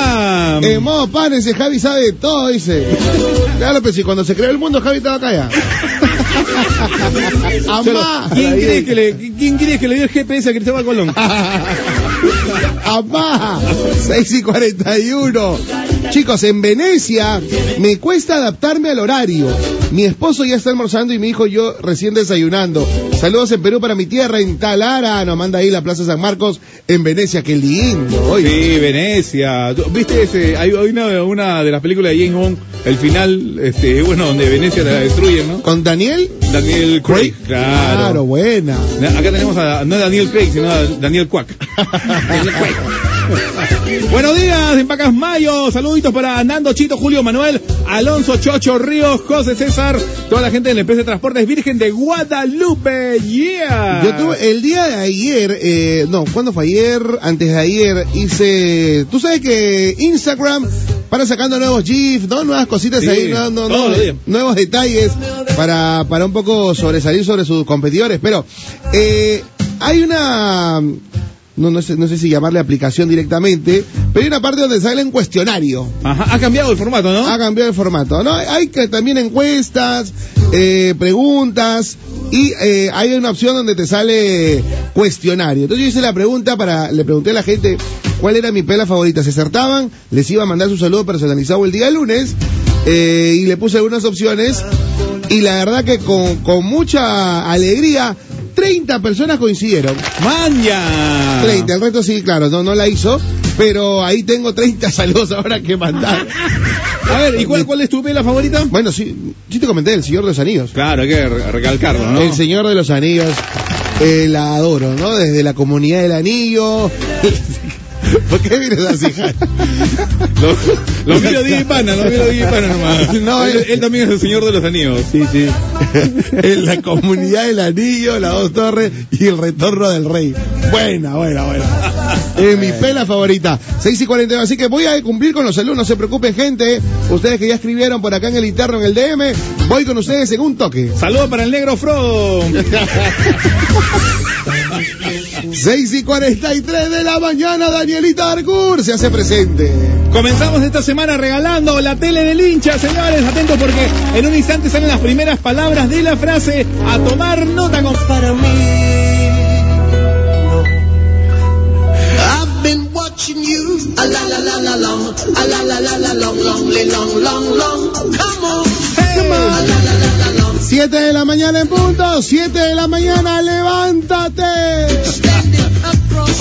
En modo pana, ese Javi sabe de todo, dice. Claro, pero si cuando se creó el mundo, Javi estaba acá ya. Amá. ¿quién, crees que le, ¿Quién crees que le dio el GPS a Cristóbal Colón? Amá, 6 y 41. Chicos, en Venecia me cuesta adaptarme al horario. Mi esposo ya está almorzando y mi hijo y yo recién desayunando. Saludos en Perú para mi tierra, en Talara. Nos manda ahí la Plaza San Marcos en Venecia. Qué lindo. Oye. Sí, Venecia. ¿Tú- ¿Viste ese? Hay, una, una de las películas de James Bond, el final, este, bueno, donde Venecia la destruyen, ¿no? ¿Con Daniel? Daniel Craig. Claro. Claro, buena. Acá tenemos a, no a Daniel Craig, sino a Daniel Quack. Daniel Quack. Buenos días, en Pacas Mayo. Saluditos para Nando, Chito, Julio, Manuel, Alonso, Chocho, Ríos, José César, toda la gente de la empresa de transportes Virgen de Guadalupe. Yeah. Yo tuve el día de ayer, eh, no, ¿cuándo fue ayer? Antes de ayer hice, tú sabes que Instagram para sacando nuevos GIFs, ¿no? Nuevas cositas Sí, ahí, no, nuevos detalles para, para un poco sobresalir sobre sus competidores. Pero eh, hay una, no, no, sé, no sé si llamarle aplicación directamente, pero hay una parte donde sale un cuestionario. Ajá, ha cambiado el formato, ¿no? Ha cambiado el formato, ¿no? Hay que también encuestas, eh, preguntas y eh, hay una opción donde te sale cuestionario. Entonces yo hice la pregunta para, le pregunté a la gente cuál era mi pela favorita. Se acertaban, les iba a mandar su saludo personalizado el día lunes eh, y le puse algunas opciones y la verdad que con, con mucha alegría 30 personas coincidieron. ¡Manja! 30, el resto sí, claro, no, no la hizo. pero ahí tengo 30 saludos ahora que mandar. A ver, ¿y cuál, cuál es tu pela favorita? Bueno, sí, sí te comenté, El Señor de los Anillos. Claro, hay que re- recalcarlo, ¿no? El Señor de los Anillos, eh, la adoro, ¿no? Desde la comunidad del anillo. ¿Por qué vienes así, Jaime? Lo, lo miro Di Pana, lo miro Di Pana nomás. No, él, él- también es el señor de los anillos. Sí, sí. en la comunidad del anillo, las dos torres y el retorno del rey. Buena, buena, buena. Es mi pela favorita. 6 y 42. Así que voy a cumplir con los saludos. No se preocupen, gente. Ustedes que ya escribieron por acá en el interno, en el DM, voy con ustedes en un toque. Saludos para el negro Frodo. 6 y 43 de la mañana, Danielita Argur se hace presente. Comenzamos esta semana regalando la tele del hincha, señores. Atentos porque en un instante salen las primeras palabras de la frase a tomar nota con... Para mí, no. I've been watching you. A la la la la long. A la la la la long, long, long, long, long. Come on. Come on. A la la la la long. 7 de la mañana en punto, 7 de la mañana, levántate.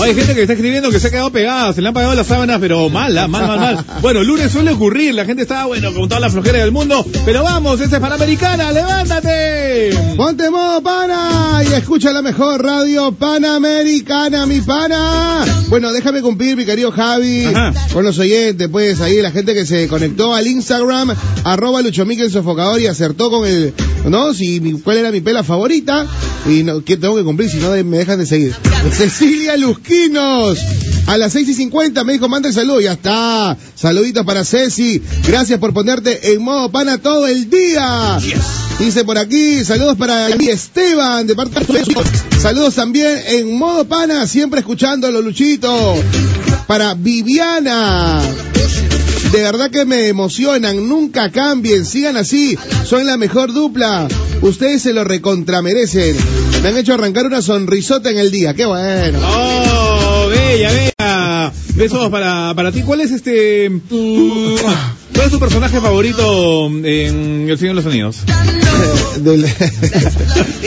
Hay gente que está escribiendo que se ha quedado pegada, se le han pagado las sábanas, pero mal, ¿ah? mal, mal, mal. Bueno, lunes suele ocurrir, la gente está, bueno, con toda la flojera del mundo, pero vamos, esta es Panamericana, levántate. Ponte modo pana y escucha la mejor radio panamericana, mi pana. Bueno, déjame cumplir, mi querido Javi, Ajá. con los oyentes, pues ahí la gente que se conectó al Instagram, arroba Lucho Miquel Sofocador y acertó con el, ¿no? Si mi- cuál era mi pela favorita y no, que tengo que cumplir, si no me dejan de seguir. A las 6 y 50 me dijo, manda el saludo, ya está. Saluditos para Ceci. Gracias por ponerte en modo pana todo el día. Dice por aquí, saludos para Esteban, de parte de Saludos también en modo pana, siempre escuchándolo, Luchito. Para Viviana. De verdad que me emocionan, nunca cambien, sigan así, son la mejor dupla. Ustedes se lo recontramerecen. Me han hecho arrancar una sonrisota en el día, qué bueno. Oh, bella, bella. Besos para, para ti. ¿Cuál es este, cuál es tu personaje favorito en El Señor de los Anillos?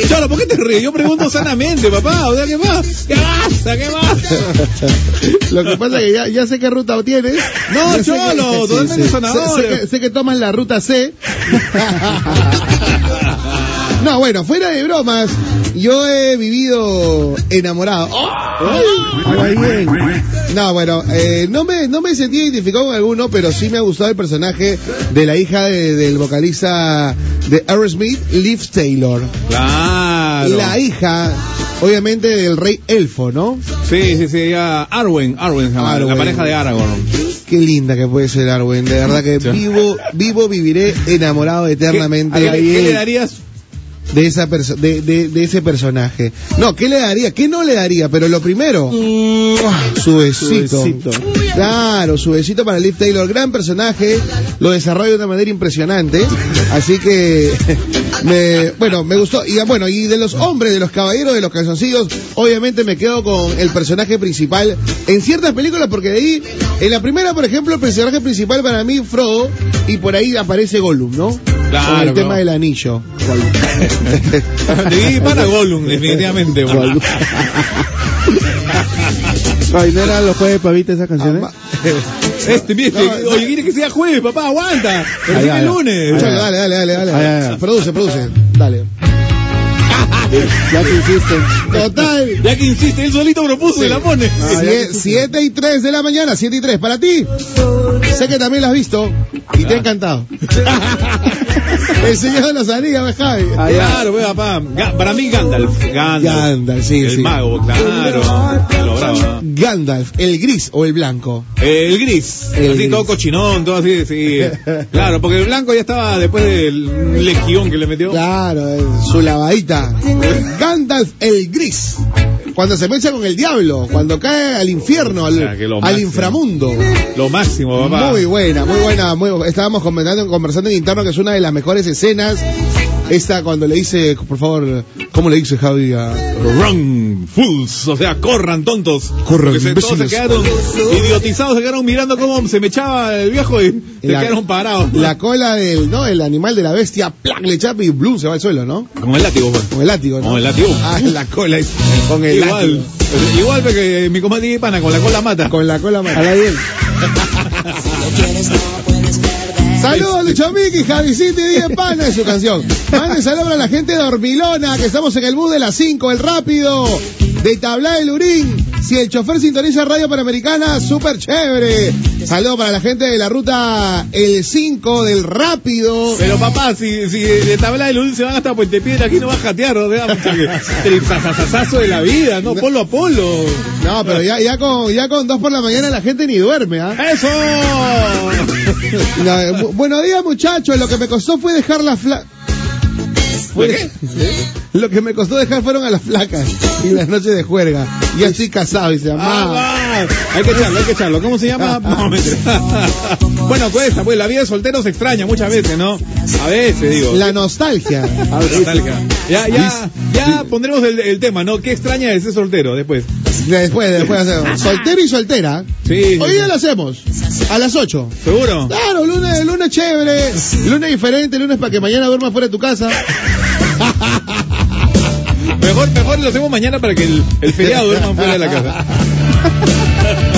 Cholo, ¿por qué te ríes? Yo pregunto sanamente, papá. O sea, ¿qué más? ¿Qué más? ¿Qué más? Lo que pasa es que ya, ya sé qué ruta tienes. No, Ya Cholo, totalmente Sé, sonador. sé que, sé que tomas la ruta C. No, bueno, fuera de bromas, yo he vivido enamorado. Ahí bien. No, bueno, eh, no me no me sentí identificado con alguno, pero sí me ha gustado el personaje de la hija de- del vocalista de Aerosmith, Liv Taylor. Claro. La hija, obviamente, del rey elfo, ¿no? Sí, sí, sí, ella, Arwen, Arwen se llama, Arwen. la pareja de Aragorn. Qué linda que puede ser Arwen, de verdad que vivo, vivo, viviré enamorado eternamente ¿Qué, qué le darías? De esa de, de, de ese personaje. No, ¿qué le daría? ¿Qué no le daría? Pero lo primero, su besito. besito. Claro, su besito para Liv Taylor, gran personaje, lo desarrolla de una manera impresionante, así que me, bueno, me gustó. Y bueno, y de los hombres, de los caballeros, de los calzoncillos, obviamente me quedo con el personaje principal en ciertas películas, porque de ahí, en la primera, por ejemplo, el personaje principal para mí, Frodo, y por ahí aparece Gollum, ¿no? Claro, Con el tema del anillo. Sí, para Gollum, definitivamente. Ay, ¿no eran los jueves pavita esas canciones? Ama- Este, No, oye, quiere que sea jueves, papá, aguanta. Pero el lunes. Ay, dale, dale, dale, dale. Ay, ay, ay. Produce, produce. Dale. Ya que hiciste. Total. Ya que insiste, él solito propuso y la pone. Ah, Siete y tres de la mañana, siete y tres. Para ti. Sé que también la has visto y te ha encantado. El señor de los anillos, Javi. Ah. Claro, pues, papá. Para mí Gandalf. Gandalf. Gandalf, sí, el sí. mago, claro. Lo bravo. Gandalf, el gris o el blanco. El gris. El así gris. todo cochinón, todo así, sí. Claro, porque el blanco ya estaba después del legión que le metió. Claro, su lavadita. Gandalf, el gris. Cuando se mecha con el diablo, cuando cae al infierno, al, máximo. inframundo. Lo máximo, papá. Muy buena, muy buena. Muy, estábamos comentando, conversando en interno que es una de las mejores escenas Esta cuando le dice, por favor, ¿cómo le dice Javi a... Run, fools, o sea, corran, tontos. Corran, Porque se, todos se quedaron idiotizados, se quedaron mirando cómo se me echaba el viejo y se La- quedaron parados. La cola del, ¿no? El animal de la bestia, ¡plac! le chapa y blum, se va al suelo, ¿no? Con el látigo, pues. Con el látigo, ¿no? Con el látigo. Ah, la cola, es- con el Igual, látigo. igual que mi comadre pana, con la cola mata. Con la cola A mala. la bien. Saludos Lucho Miki, Javi City, Diez Pana es su canción. Mande saludos a la gente de Hormilona, que estamos en el bus de las 5, el rápido, de Tablá del Urín. Si el chofer sintoniza Radio Panamericana, súper chévere. Saludos para la gente de la ruta el 5 del rápido. Pero papá, si, si de tabla de luz se van hasta Puente Piedra, aquí no va a jatear, ¿no? Sasasasazo de la vida, ¿no? Polo a polo. No, pero ya, ya con ya con dos por la mañana la gente ni duerme, ¿ah? ¡Eso! No, eh, bu- buenos días, muchachos. Lo que me costó fue dejar la fla... ¿Fue qué? Lo que me costó dejar fueron a las flacas y las noches de juerga. Ya estoy casado y se Ah, llama. va. Hay que echarlo, hay que echarlo. ¿Cómo se llama? No, bueno, cuesta, pues la vida de soltero se extraña muchas veces, ¿no? A veces, digo. La nostalgia. Ah, nostalgia. Ya, ya, ya pondremos el, el tema, ¿no? ¿Qué extraña de ser soltero después? Después, después hacemos. Soltero y soltera. Sí. Hoy día lo hacemos. A las 8. ¿Seguro? Claro, lunes, lunes chévere. Lunes diferente, lunes para que mañana duermas fuera de tu casa. Mejor, mejor lo hacemos mañana para que el, el feriado duerma fuera de la casa.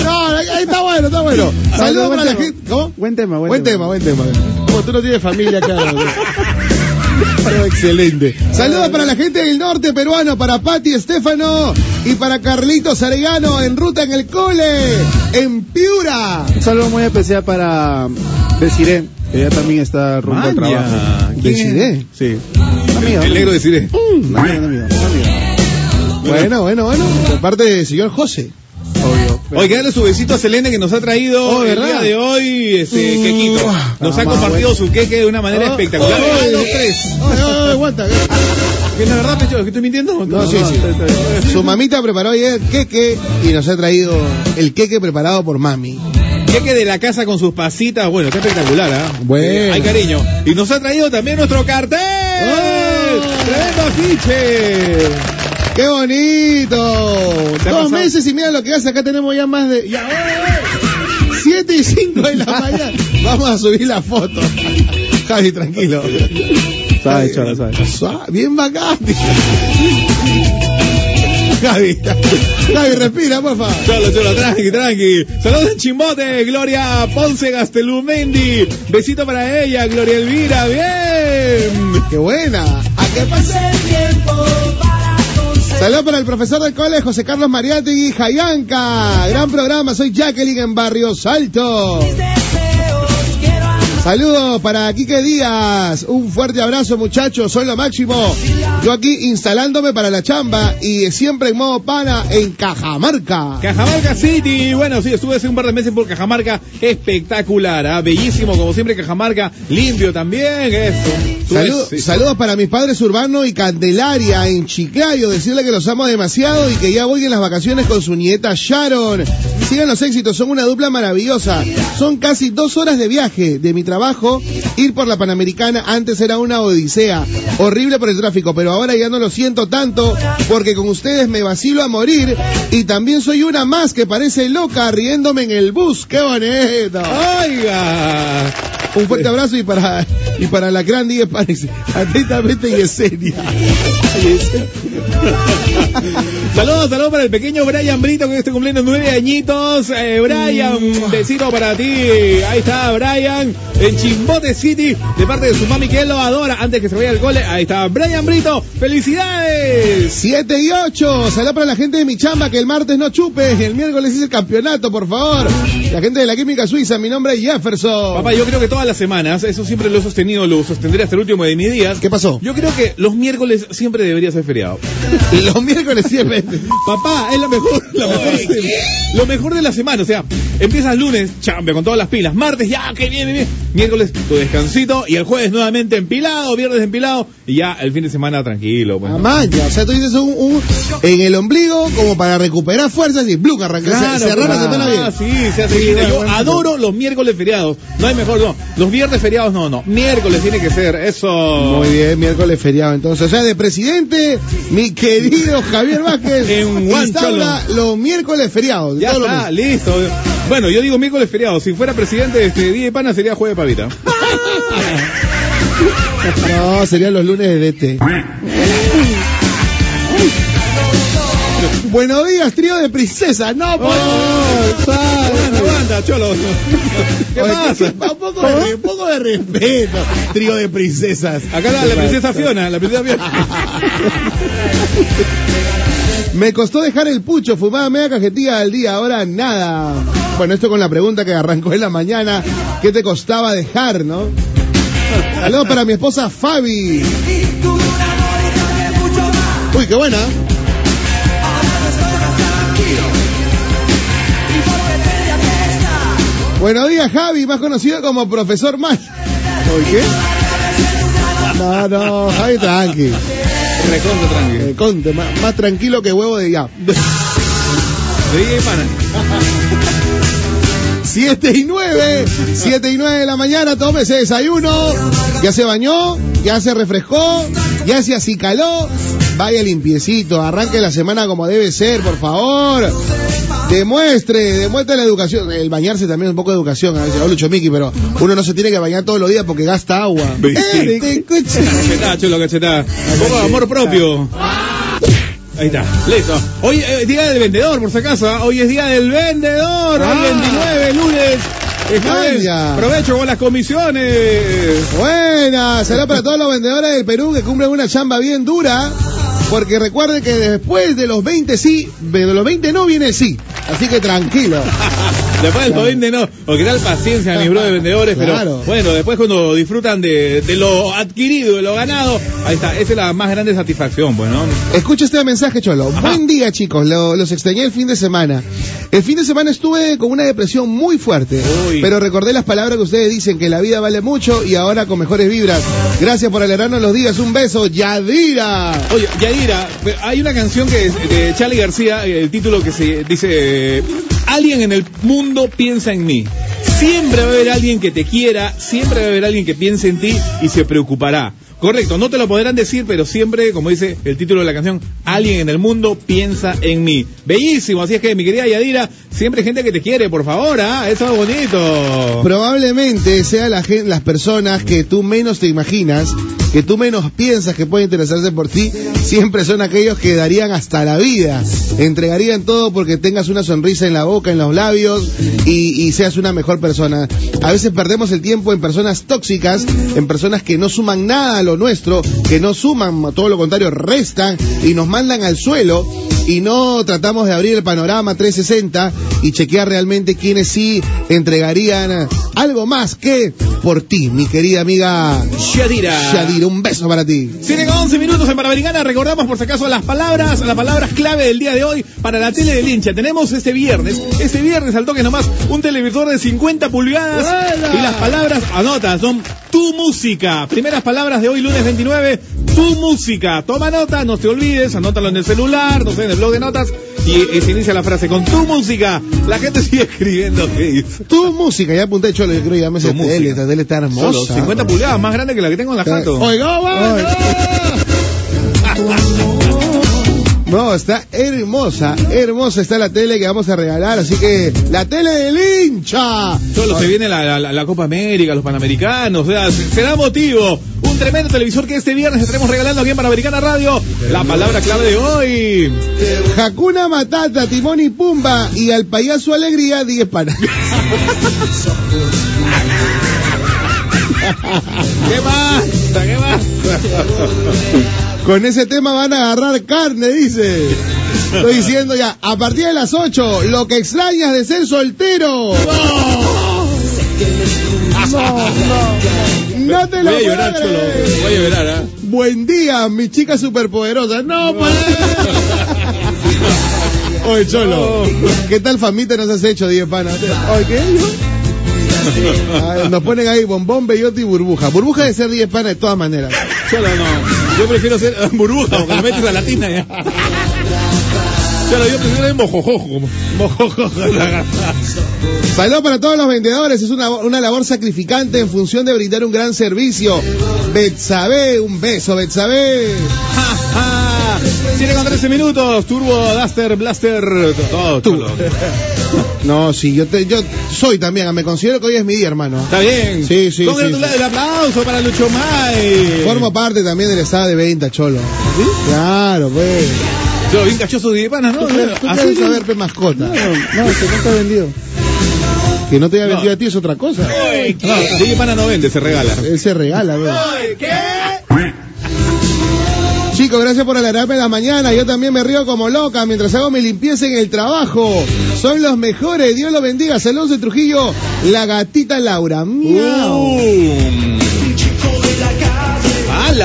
No, ahí está bueno, está bueno. Saludos para la gente. ¿Cómo? Buen tema, buen, Buen tema, buen tema. Como tú no tienes familia acá. Pero excelente. Saludos para la gente del norte peruano, para Pati Estefano y para Carlitos Arellano en ruta en el cole, en Piura. Un saludo muy especial para Desiré, que ella también está rumbo al trabajo. Decidé. Sí. Un amigo. El negro decide. Un amigo, un amigo, un amigo. Bueno, bueno, bueno. De parte del señor José. Oye, dale su besito a Selene que nos ha traído Oh, el día de hoy, este, Mm. quequito. Nos ha Ah, compartido su queque de una manera Oh, espectacular. oh, Ah, los oh, tres. oh, oh, aguanta. ¿Que es la verdad, Pecho? ¿Que estoy mintiendo? No, sí, sí. está. Su mamita preparó ayer queque y nos ha traído el queque preparado por mami. Queque de la casa con sus pasitas. Bueno, está espectacular, ¿ah? Bueno. Eh, hay cariño. Y nos ha traído también nuestro cartel. Oh. ¡Tremendo afiche! ¡Qué bonito! ¿Te ha Dos meses y mira lo que hace. Acá tenemos ya más de. Ya, ¡eh! Siete y cinco de la mañana. Vamos a subir la foto. Javi, tranquilo. Sabe, sabe. Bien bacán. Javi, Javi, respira, por favor. Cholo, cholo, tranqui, tranqui. Saludos en Chimbote, Gloria Ponce Gastelumendi. Besito para ella, Gloria Elvira. Bien. ¡Qué buena! ¿A qué pasa? Saludos para el profesor del cole, José Carlos Mariátegui, Jayanca. Gran programa, soy Jacqueline en Barrio Salto. Saludos para Quique Díaz. Un fuerte abrazo, muchachos. Soy lo máximo. Yo aquí instalándome para la chamba y siempre en modo pana en Cajamarca. Cajamarca City. Bueno, sí, estuve hace un par de meses por Cajamarca. Espectacular, ¿ah? bellísimo, como siempre, Cajamarca. Limpio también, eso. Saludos, Sí. saludos para mis padres Urbano y Candelaria en Chiclayo. Decirle que los amo demasiado y que ya voy en las vacaciones con su nieta Sharon. Sigan los éxitos, son una dupla maravillosa. Son casi dos horas de viaje de mi trabajo. Ir por la Panamericana antes era una odisea. Horrible por el tráfico, pero ahora ya no lo siento tanto porque con ustedes me vacilo a morir. Y también soy una más que parece loca riéndome en el bus. ¡Qué bonito! Oiga. Un fuerte abrazo y para, y para la gran Diez Panes. Atentamente Yesenia. Saludos, saludos para el pequeño Brian Brito que está cumpliendo nueve añitos. Eh, Brian, un besito para ti. Ahí está Brian en Chimbote City de parte de su mami que él lo adora antes que se vaya al cole. Ahí está Brian Brito. ¡Felicidades! 7 y 8. Saludos para la gente de mi chamba que el martes no chupe. El miércoles es el campeonato, por favor. La gente de la Química Suiza. Mi nombre es Jefferson. Papá, yo creo que todas las semanas, eso siempre lo he sostenido, lo sostendré hasta el último de mis días. ¿Qué pasó? Yo creo que los miércoles siempre debería ser feriado. Los miércoles siempre. Papá, es la mejor, la mejor se- lo mejor de la semana. O sea, empiezas lunes, chambia con todas las pilas. Martes, ya, que bien, bien. Miércoles tu descansito y el jueves nuevamente empilado, viernes empilado y ya el fin de semana tranquilo. pues, ¿no? Amaya, o sea, tú dices un, un- en el ombligo como para recuperar fuerzas y blum, arrancar, Claro, cerrar la semana bien. Ah, sí, se hace Sí, bien. bueno, Yo bueno. adoro los miércoles feriados. No hay mejor, no. Los viernes feriados no, no. Miércoles tiene que ser, eso. Muy bien, miércoles feriado. Entonces, o sea, de presidente, mi querido Javier Vázquez En instaura los miércoles feriados. Ya está, listo. Bueno, yo digo miércoles feriado. Si fuera presidente de este día de pana sería jueves de pavita. No, serían los lunes de DT. Buenos días, trío de princesas. No, pues. Aguanta, aguanta, cholo. ¿Qué Oye, pasa? Un poco, de, un poco de respeto, trío de princesas. Acá la, la princesa Fiona, la princesa Fiona. Me costó dejar el pucho, fumaba media cajetilla al día, ahora nada. Bueno, esto con la pregunta que arrancó en la mañana, ¿qué te costaba dejar, no? Saludos para mi esposa Fabi. Uy, qué buena. Buenos días, Javi, más conocido como profesor Mal. ¿Por qué? No, no, Javi, tranqui. Recontra tranqui. Eh, conte, más, más tranquilo que huevo de ya. De pana. 7 y 9, 7 y 9 de la mañana, tome ese desayuno, ya se bañó, ya se refrescó, ya se acicaló, vaya limpiecito, arranque la semana como debe ser, por favor. Demuestre, demuestre la educación. El bañarse también es un poco de educación, a veces, Lucho Miki, pero uno no se tiene que bañar todos los días porque gasta agua. Eh, chulo, cachetada. Un poco de amor propio. Ahí está, listo. Hoy es día del vendedor, por si acaso. ¿ah? Hoy es día del vendedor. Hoy Ah. 29, lunes. Es jueves. Provecho con las comisiones. Buenas, saludos para todos los vendedores del Perú que cumplen una chamba bien dura. Porque recuerden que después de los 20 sí, de los 20 no viene el sí. Así que tranquilo. Después del 20 no. Porque tal paciencia, mis bro de vendedores. Claro. Pero bueno, después cuando disfrutan de, de lo adquirido, de lo ganado. Ahí está, esa es la más grande satisfacción, pues, ¿no? Escucha este mensaje, Cholo. Buen día, chicos. Lo- los extrañé el fin de semana. El fin de semana estuve con una depresión muy fuerte. Uy. Pero recordé las palabras que ustedes dicen, que la vida vale mucho y ahora con mejores vibras. Gracias por alegrarnos los días. Un beso, Yadira. Oye, Yadira, hay una canción que es de Charlie García, el título que se dice Alguien en el mundo piensa en mí. Siempre va a haber alguien que te quiera, siempre va a haber alguien que piense en ti y se preocupará. Correcto, no te lo podrán decir, pero siempre, como dice el título de la canción, alguien en el mundo piensa en mí. Bellísimo, así es que mi querida Yadira, siempre hay gente que te quiere, por favor, ¿ah? Eso es bonito. Probablemente sea la las personas que tú menos te imaginas, que tú menos piensas que pueden interesarse por ti, siempre son aquellos que darían hasta la vida, entregarían todo porque tengas una sonrisa en la boca, en los labios y, y seas una mejor persona. A veces perdemos el tiempo en personas tóxicas, en personas que no suman nada a lo nuestro, que no suman, todo lo contrario, restan y nos mandan al suelo y no tratamos de abrir el panorama 360 y chequear realmente quienes sí entregarían algo más que por ti, mi querida amiga Yadira. Shadira. Un beso para ti. Tiene 11 minutos en Panamericana. Recordamos por si acaso las palabras, las palabras clave del día de hoy para la tele del hincha. Tenemos este viernes, este viernes al toque nomás, un televisor de 50 pulgadas. Y las palabras, anota, son tu música. Primeras palabras de hoy, lunes 29, tu música. Toma nota, no te olvides, anótalo en el celular, no sé, en el blog de notas. Y, y se inicia la frase con tu música. La gente sigue escribiendo, ¿qué dice? Tu música, ya apunté, Cholo, yo creo que ya me música. tele, esta tele está hermosa. Solo 50 pulgadas, más grande que la que tengo en la jato. Oiga, vamos. No, está hermosa, hermosa está la tele que vamos a regalar, así que la tele del hincha. Solo se viene la- la Copa América, los Panamericanos, o sea, será motivo. Un tremendo televisor que este viernes estaremos regalando aquí en Panamericana Radio. La palabra clave de hoy. Hakuna Matata, Timón y Pumba y al payaso Alegría, 10 panas. ¿Qué más? ¿Qué más? Con ese tema van a agarrar carne, dice. Estoy diciendo ya, a partir de las 8, lo que extrañas de ser soltero. No te lo Voy a llorar, cholo. creer. Voy a llorar, ¿ah? Buen día, mi chica superpoderosa. No, pues. Oye, Cholo, ¿qué tal famita nos has hecho, 10 panas? Oye, ¿qué? Ah, Nos ponen ahí bombón, bellota y burbuja. Burbuja de ser 10 panas de todas maneras. Cholo, no. Yo prefiero ser burbuja, porque le metes a la tina ya. Cholo, yo ser mojojojo. como- Mojojojo. Saludos para todos los vendedores. Es una, una labor sacrificante en función de brindar un gran servicio. Betsabe, un beso, Betsabe. Siete con 13 minutos, Turbo, Duster, Blaster, todo, cholo. No, sí, yo, te, yo soy también. Me considero que hoy es mi día, hermano. Está bien. Sí, sí, Congratula- sí, sí. El aplauso para Lucho May. Formo parte también del estado de venta, cholo. Claro, pues. Yo, bien cachoso de pana, ¿no? ¿Tú Así saber, pe, mascota? No, no, que no está vendido. Que no te haya No. vendido a ti es otra cosa. No, DJ Pana no vende, se regala. Él se regala, güey. ¿Qué? Chicos, gracias por alegrarme la mañana. Yo también me río como loca mientras hago mi limpieza en el trabajo. Son los mejores. Dios los bendiga. Saludos de Trujillo. La gatita Laura. Miau. Um.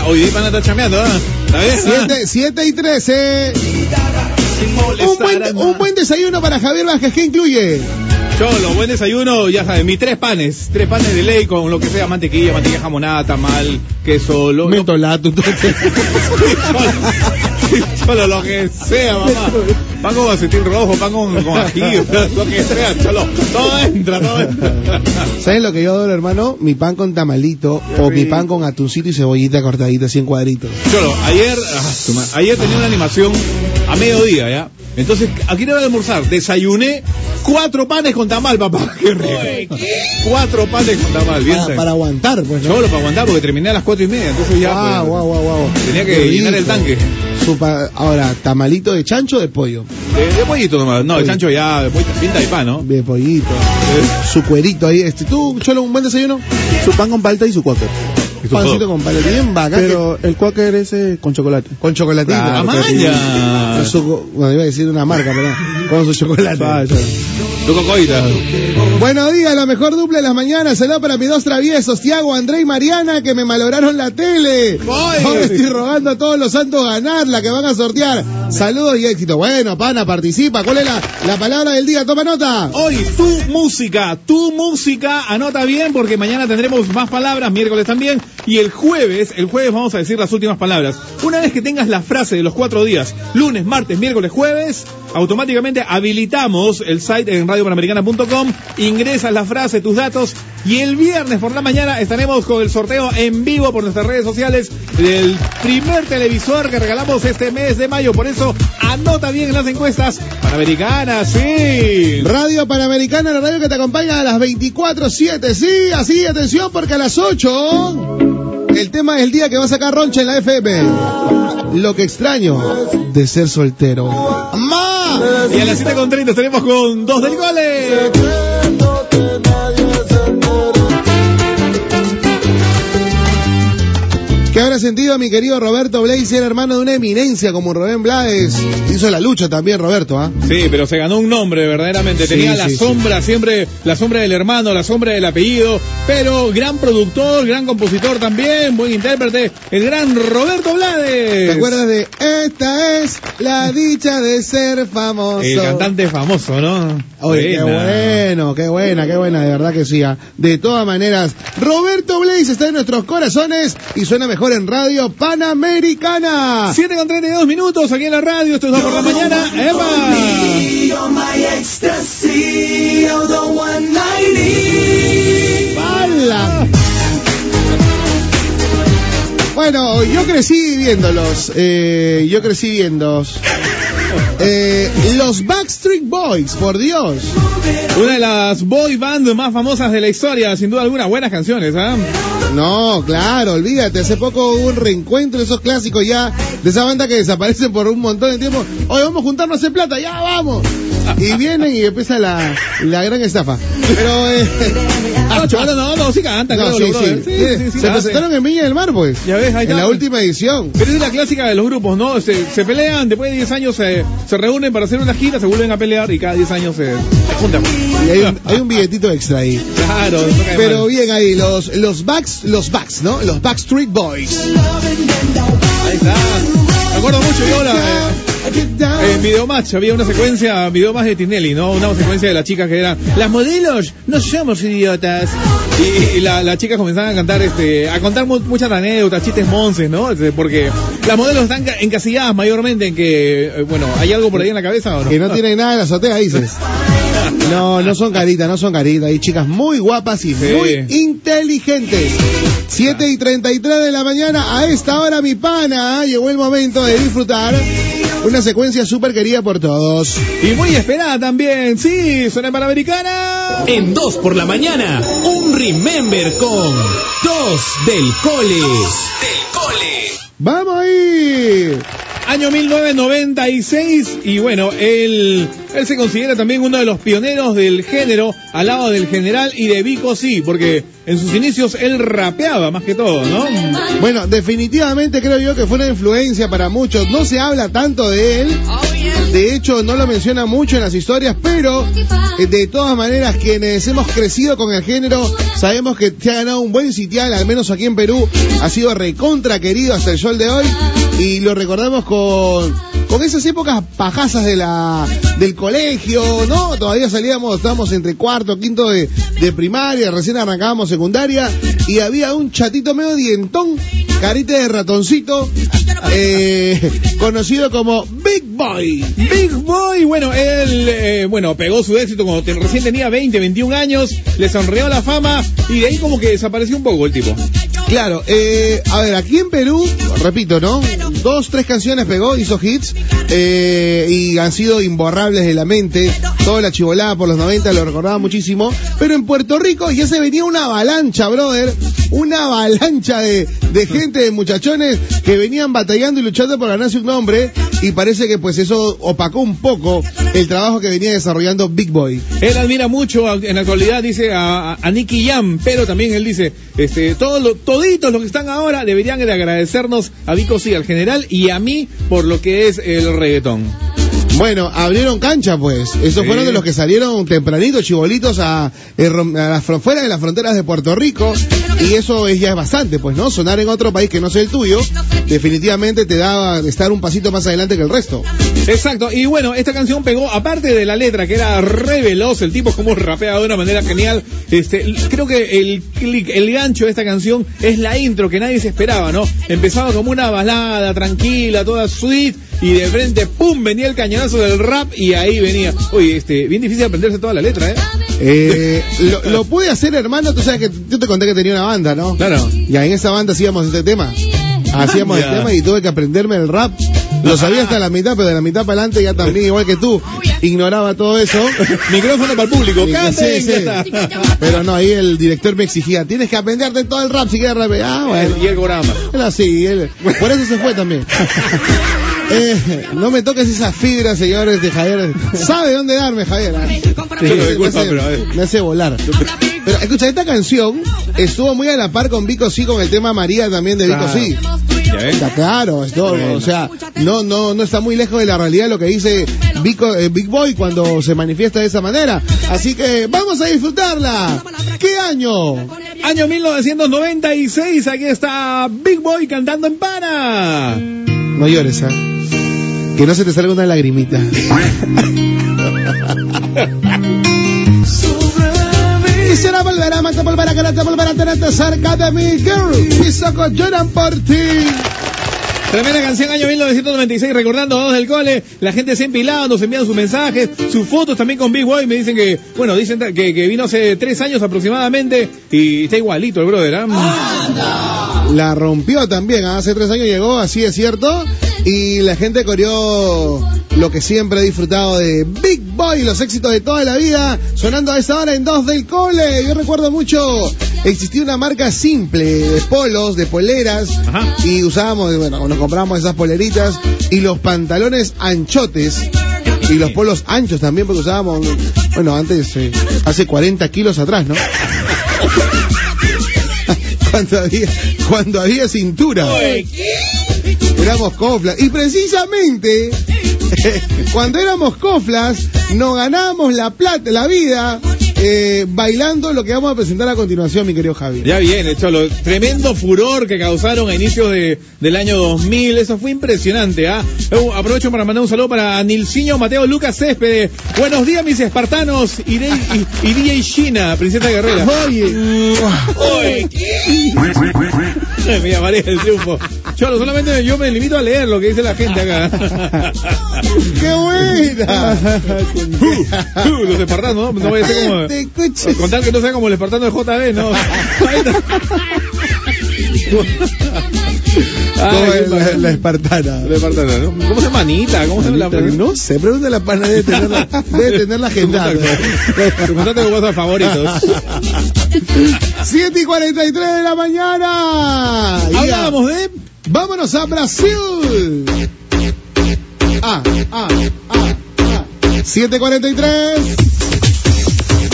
¡Hala! Hoy DJ Pana está chameando, ¿ah? ¿Está bien? Siete, siete y trece. Un buen, un buen desayuno para Javier Vázquez. ¿Qué incluye? Cholo, buen desayuno, ya sabes, mis tres panes, tres panes de ley con lo que sea, mantequilla, mantequilla jamonada, tamal, queso, lo, Mentolato. cholo, lo que sea, mamá. Pan con acetín rojo, pan con, con ají, lo que sea, cholo. Todo entra, todo entra. ¿Sabes lo que yo adoro, hermano? Mi pan con tamalito o mi pan con atuncito y cebollita cortadita así en cuadritos. Cholo, ayer, ah, ayer tenía una animación a mediodía, ¿ya? Entonces, aquí no voy a almorzar. Desayuné cuatro panes con tamal, papá. Qué rico. Cuatro panes con tamal, bien. Para, sabes. para aguantar, pues, ¿no? Cholo, para aguantar, porque terminé a las cuatro y media, entonces ya. Guau, pues, guau, guau, guau. Tenía que Qué llenar el tanque. Su pa- Ahora, tamalito de chancho o de pollo. De, de pollito nomás. No, Pollito. chancho ya, de pollito, pinta de pan, ¿no? De pollito. Su cuerito ahí. Este, ¿Tú, Cholo, un buen desayuno? Su pan con palta y su quaker. Pancito con paleta. Bien bacán. Pero el quaker ese con chocolate. Con chocolatito. Ah, Claro, maña. Con su- bueno, iba a decir una marca, pero con su chocolate. Ah. Tu cocoita. Buenos días, la mejor dupla de las mañanas. Saludos para mis dos traviesos, Tiago, André y Mariana, que me malograron la tele. Ahora estoy rogando a todos los santos ganar la que van a sortear. Saludos y éxito. Bueno, pana, participa. ¿Cuál es la, la palabra del día? Toma nota. Hoy, tu música, tu música, anota bien porque mañana tendremos más palabras, miércoles también, y el jueves, el jueves vamos a decir las últimas palabras. Una vez que tengas la frase de los cuatro días, lunes, martes, miércoles, jueves, automáticamente habilitamos el site en radiopanamericana.com, ingresas la frase, tus datos, y el viernes por la mañana estaremos con el sorteo en vivo por nuestras redes sociales del primer televisor que regalamos este mes de mayo. Por eso, anota bien en las encuestas panamericanas, sí. Radio Panamericana, la radio que te acompaña a las 24-7. Sí, así, atención, porque a las 8 el tema es el día que va a sacar Roncha en la FM. Lo que extraño de ser soltero. ¡Mamá! Y a las 7.30 estaremos con dos del gole. ¿Qué habrá sentido mi querido Roberto Blaze, ser hermano de una eminencia como Rubén Blades? Hizo la lucha también, Roberto, ¿ah? Sí, pero se ganó un nombre, verdaderamente. Sí, Tenía la sí, sí. sombra, siempre la sombra del hermano, la sombra del apellido. Pero gran productor, gran compositor también, buen intérprete, el gran Roberto Blades. ¿Te acuerdas de Esta es la dicha de ser famoso? El cantante famoso, ¿no? Oye, qué bueno, qué buena, qué buena, de verdad que sí. ah. De todas maneras, Roberto Blaze está en nuestros corazones y suena mejor en Radio Panamericana. 7 con 32 minutos aquí en la radio, esto es 2 por la mañana. ¡Epa! ¡Hala! Bueno, yo crecí viéndolos, eh, yo crecí viéndolos. Eh, los Backstreet Boys, por Dios. Una de las boy band más famosas de la historia, sin duda alguna, buenas canciones, ¿ah? No, claro, olvídate, hace poco hubo un reencuentro de esos clásicos ya, de esa banda que desaparecen por un montón de tiempo. Oye, vamos a juntarnos hacer plata, ya vamos. Y vienen y empieza la, la gran estafa. Pero, eh, No, chaval, no, no, sí cantan, no, claro, sí, los sí. sí, Se presentaron en Viña del Mar, pues. Ya ves, ahí En la última edición. Pero es la clásica de los grupos, ¿no? Se, se pelean, después de 10 años se, se reúnen para hacer una gira, se vuelven a pelear y cada 10 años se, se juntan. Y hay un, hay un billetito extra ahí. Claro, Pero mal. bien ahí, los, los Backs, los Backs, ¿no? Los Backstreet Boys. Ahí está. Me acuerdo mucho yo la, En Videomatch había una secuencia, Videomatch de Tinelli, ¿no? Una secuencia de las chicas que eran, las modelos no somos idiotas. Y, y la- las chicas comenzaban a cantar, este, a contar mu- muchas anécdotas, chistes monces, ¿no? Este, Porque las modelos están ca- encasilladas mayormente en que, eh, bueno, ¿hay algo por ahí en la cabeza o no? Que no tienen nada en la azotea, dices. No, no son caritas, no son caritas. Hay chicas muy guapas y Sí. muy inteligentes. 7 y 33 de la mañana, a esta hora, mi pana, ¿eh? llegó el momento de disfrutar una secuencia súper querida por todos. Y muy esperada también, sí, suena Panamericana. En 2 por la mañana, un Remember con 2 del Cole. Del Cole. ¡Vamos ahí! Año 1996 y bueno, él, él se considera también uno de los pioneros del género al lado del general y de Vico sí, porque en sus inicios él rapeaba más que todo, ¿no? Bueno, definitivamente creo yo que fue una influencia para muchos. No se habla tanto de él. De hecho, no lo menciona mucho en las historias, pero eh, de todas maneras, quienes hemos crecido con el género, sabemos que se ha ganado un buen sitial, al menos aquí en Perú, ha sido recontra querido hasta el sol de hoy, y lo recordamos con, con esas épocas pajazas de la, del colegio, ¿no? Todavía salíamos, estábamos entre cuarto, quinto de, primaria, recién arrancábamos secundaria, y había un chatito medio dientón, carita de ratoncito, eh, conocido como Big Boy. Big Boy, bueno, él, eh, bueno, pegó su éxito cuando recién tenía 20, 21 años, le sonrió la fama y de ahí como que desapareció un poco el tipo. Claro, eh, a ver, aquí en Perú, repito, ¿no? Dos, tres canciones pegó, hizo hits, eh, y han sido imborrables de la mente. Toda la chivolada por los 90 lo recordaba muchísimo. Pero en Puerto Rico ya se venía una avalancha, brother. Una avalancha de, de gente, de muchachones que venían batallando y luchando por ganarse un nombre. Y parece que pues eso opacó un poco el trabajo que venía desarrollando Big Boy. Él admira mucho, en la actualidad dice a, a, Nicky Jam, pero también él dice, este, todos lo- toditos los que están ahora deberían de agradecernos a Vico sí, al general y a mí por lo que es el reggaetón. Bueno, abrieron cancha, pues. Esos Sí. fueron de los que salieron tempranito, chibolitos, a, eh, a las fuera de las fronteras de Puerto Rico. Y eso es, ya es bastante, pues, ¿no? Sonar en otro país que no sea el tuyo, definitivamente te da estar un pasito más adelante que el resto. Exacto, y bueno, esta canción pegó, aparte de la letra, que era re veloz, el tipo como rapea de una manera genial, este, creo que el click, el gancho de esta canción es la intro que nadie se esperaba, ¿no? Empezaba como una balada tranquila, toda sweet, y de frente, pum, venía el cañonazo del rap, y ahí venía. Oye, este, bien difícil aprenderse toda la letra, ¿eh? Eh, lo, lo pude hacer, hermano, tú sabes que yo te conté que tenía una banda, ¿no? Claro. Ya en esa banda hacíamos este tema. Hacíamos el tema y tuve que aprenderme el rap. Lo sabía hasta la mitad, pero de la mitad para adelante ya también, igual que tú, ignoraba todo eso. Micrófono para el público, Sí, sí. Pero no, ahí el director me exigía, tienes que aprenderte todo el rap si quieres rapear. Ah, bueno. Y el programa. Él así, él, por eso se fue también. Eh, no me toques esas fibras, señores de Javier. ¿Sabe dónde darme, Javier? Yo lo me, disculpa, hace, pero me hace volar. Pero escucha, esta canción estuvo muy a la par con Vico Sí, con el tema María también de Vico Claro. Sí. Ya ves. Está claro, es todo, o sea, no, no, no está muy lejos de la realidad lo que dice Vico- eh, Big Boy cuando se manifiesta de esa manera. Así que vamos a disfrutarla. ¿Qué año? Año 1996, aquí está Big Boy cantando en Pana. No llores, ¿ah? Que no se te salga una lagrimita. Quisiera volver a amarte, volver a quererte, volver a tenerte cerca de mí, girl. Mis ojos lloran por ti. Tremenda canción, año 1996, recordando a dos del cole. La gente se ha empilado, nos envían sus mensajes, sus fotos también con Big Boy. Me dicen que, bueno, dicen que, que vino hace tres años aproximadamente y está igualito el brother. ¿ah? La rompió también, ¿ah? hace tres años llegó, así es cierto. Y la gente corrió lo que siempre he disfrutado de Big Boy, los éxitos de toda la vida, sonando a esa hora en dos del cole. Yo recuerdo mucho, existía una marca simple de polos, de poleras, Ajá. y usábamos, bueno, nos compramos esas poleritas y los pantalones anchotes. Y los polos anchos también, porque usábamos, bueno, antes, eh, hace 40 kilos atrás, ¿no? cuando había, cuando había cintura. Éramos coflas. Y precisamente, cuando éramos coflas, nos ganábamos la plata, la vida, eh, bailando lo que vamos a presentar a continuación, mi querido Javi. Ya viene, Cholo. Tremendo furor que causaron a inicios de, del año 2000. Eso fue impresionante, ¿ah? Eh, Aprovecho para mandar un saludo para Nilciño Mateo Lucas Céspedes. Buenos días, mis espartanos. Y, de- y, y DJ China, Princesa Guerrera. Oye, Oye, ¿qué? Me llamaré el triunfo. Cholo, solamente yo me limito a leer lo que dice la gente acá. ¡qué buena! Uh, los espartanos, ¿no? No vaya a ser como... Te. Con tal que no sea como el espartano de JB, ¿no? Ay, la, la espartana. El espartano, ¿no? ¿Cómo se llama Anita? ¿Cómo se llama la No sé, pregúntale a la pana, debe tenerla, debe tenerla agendada. Tu contacto con WhatsApp favoritos. 7 y 43 de la mañana. Hablábamos de... Vámonos a Brasil. Ah, ah, ah, ah. 743.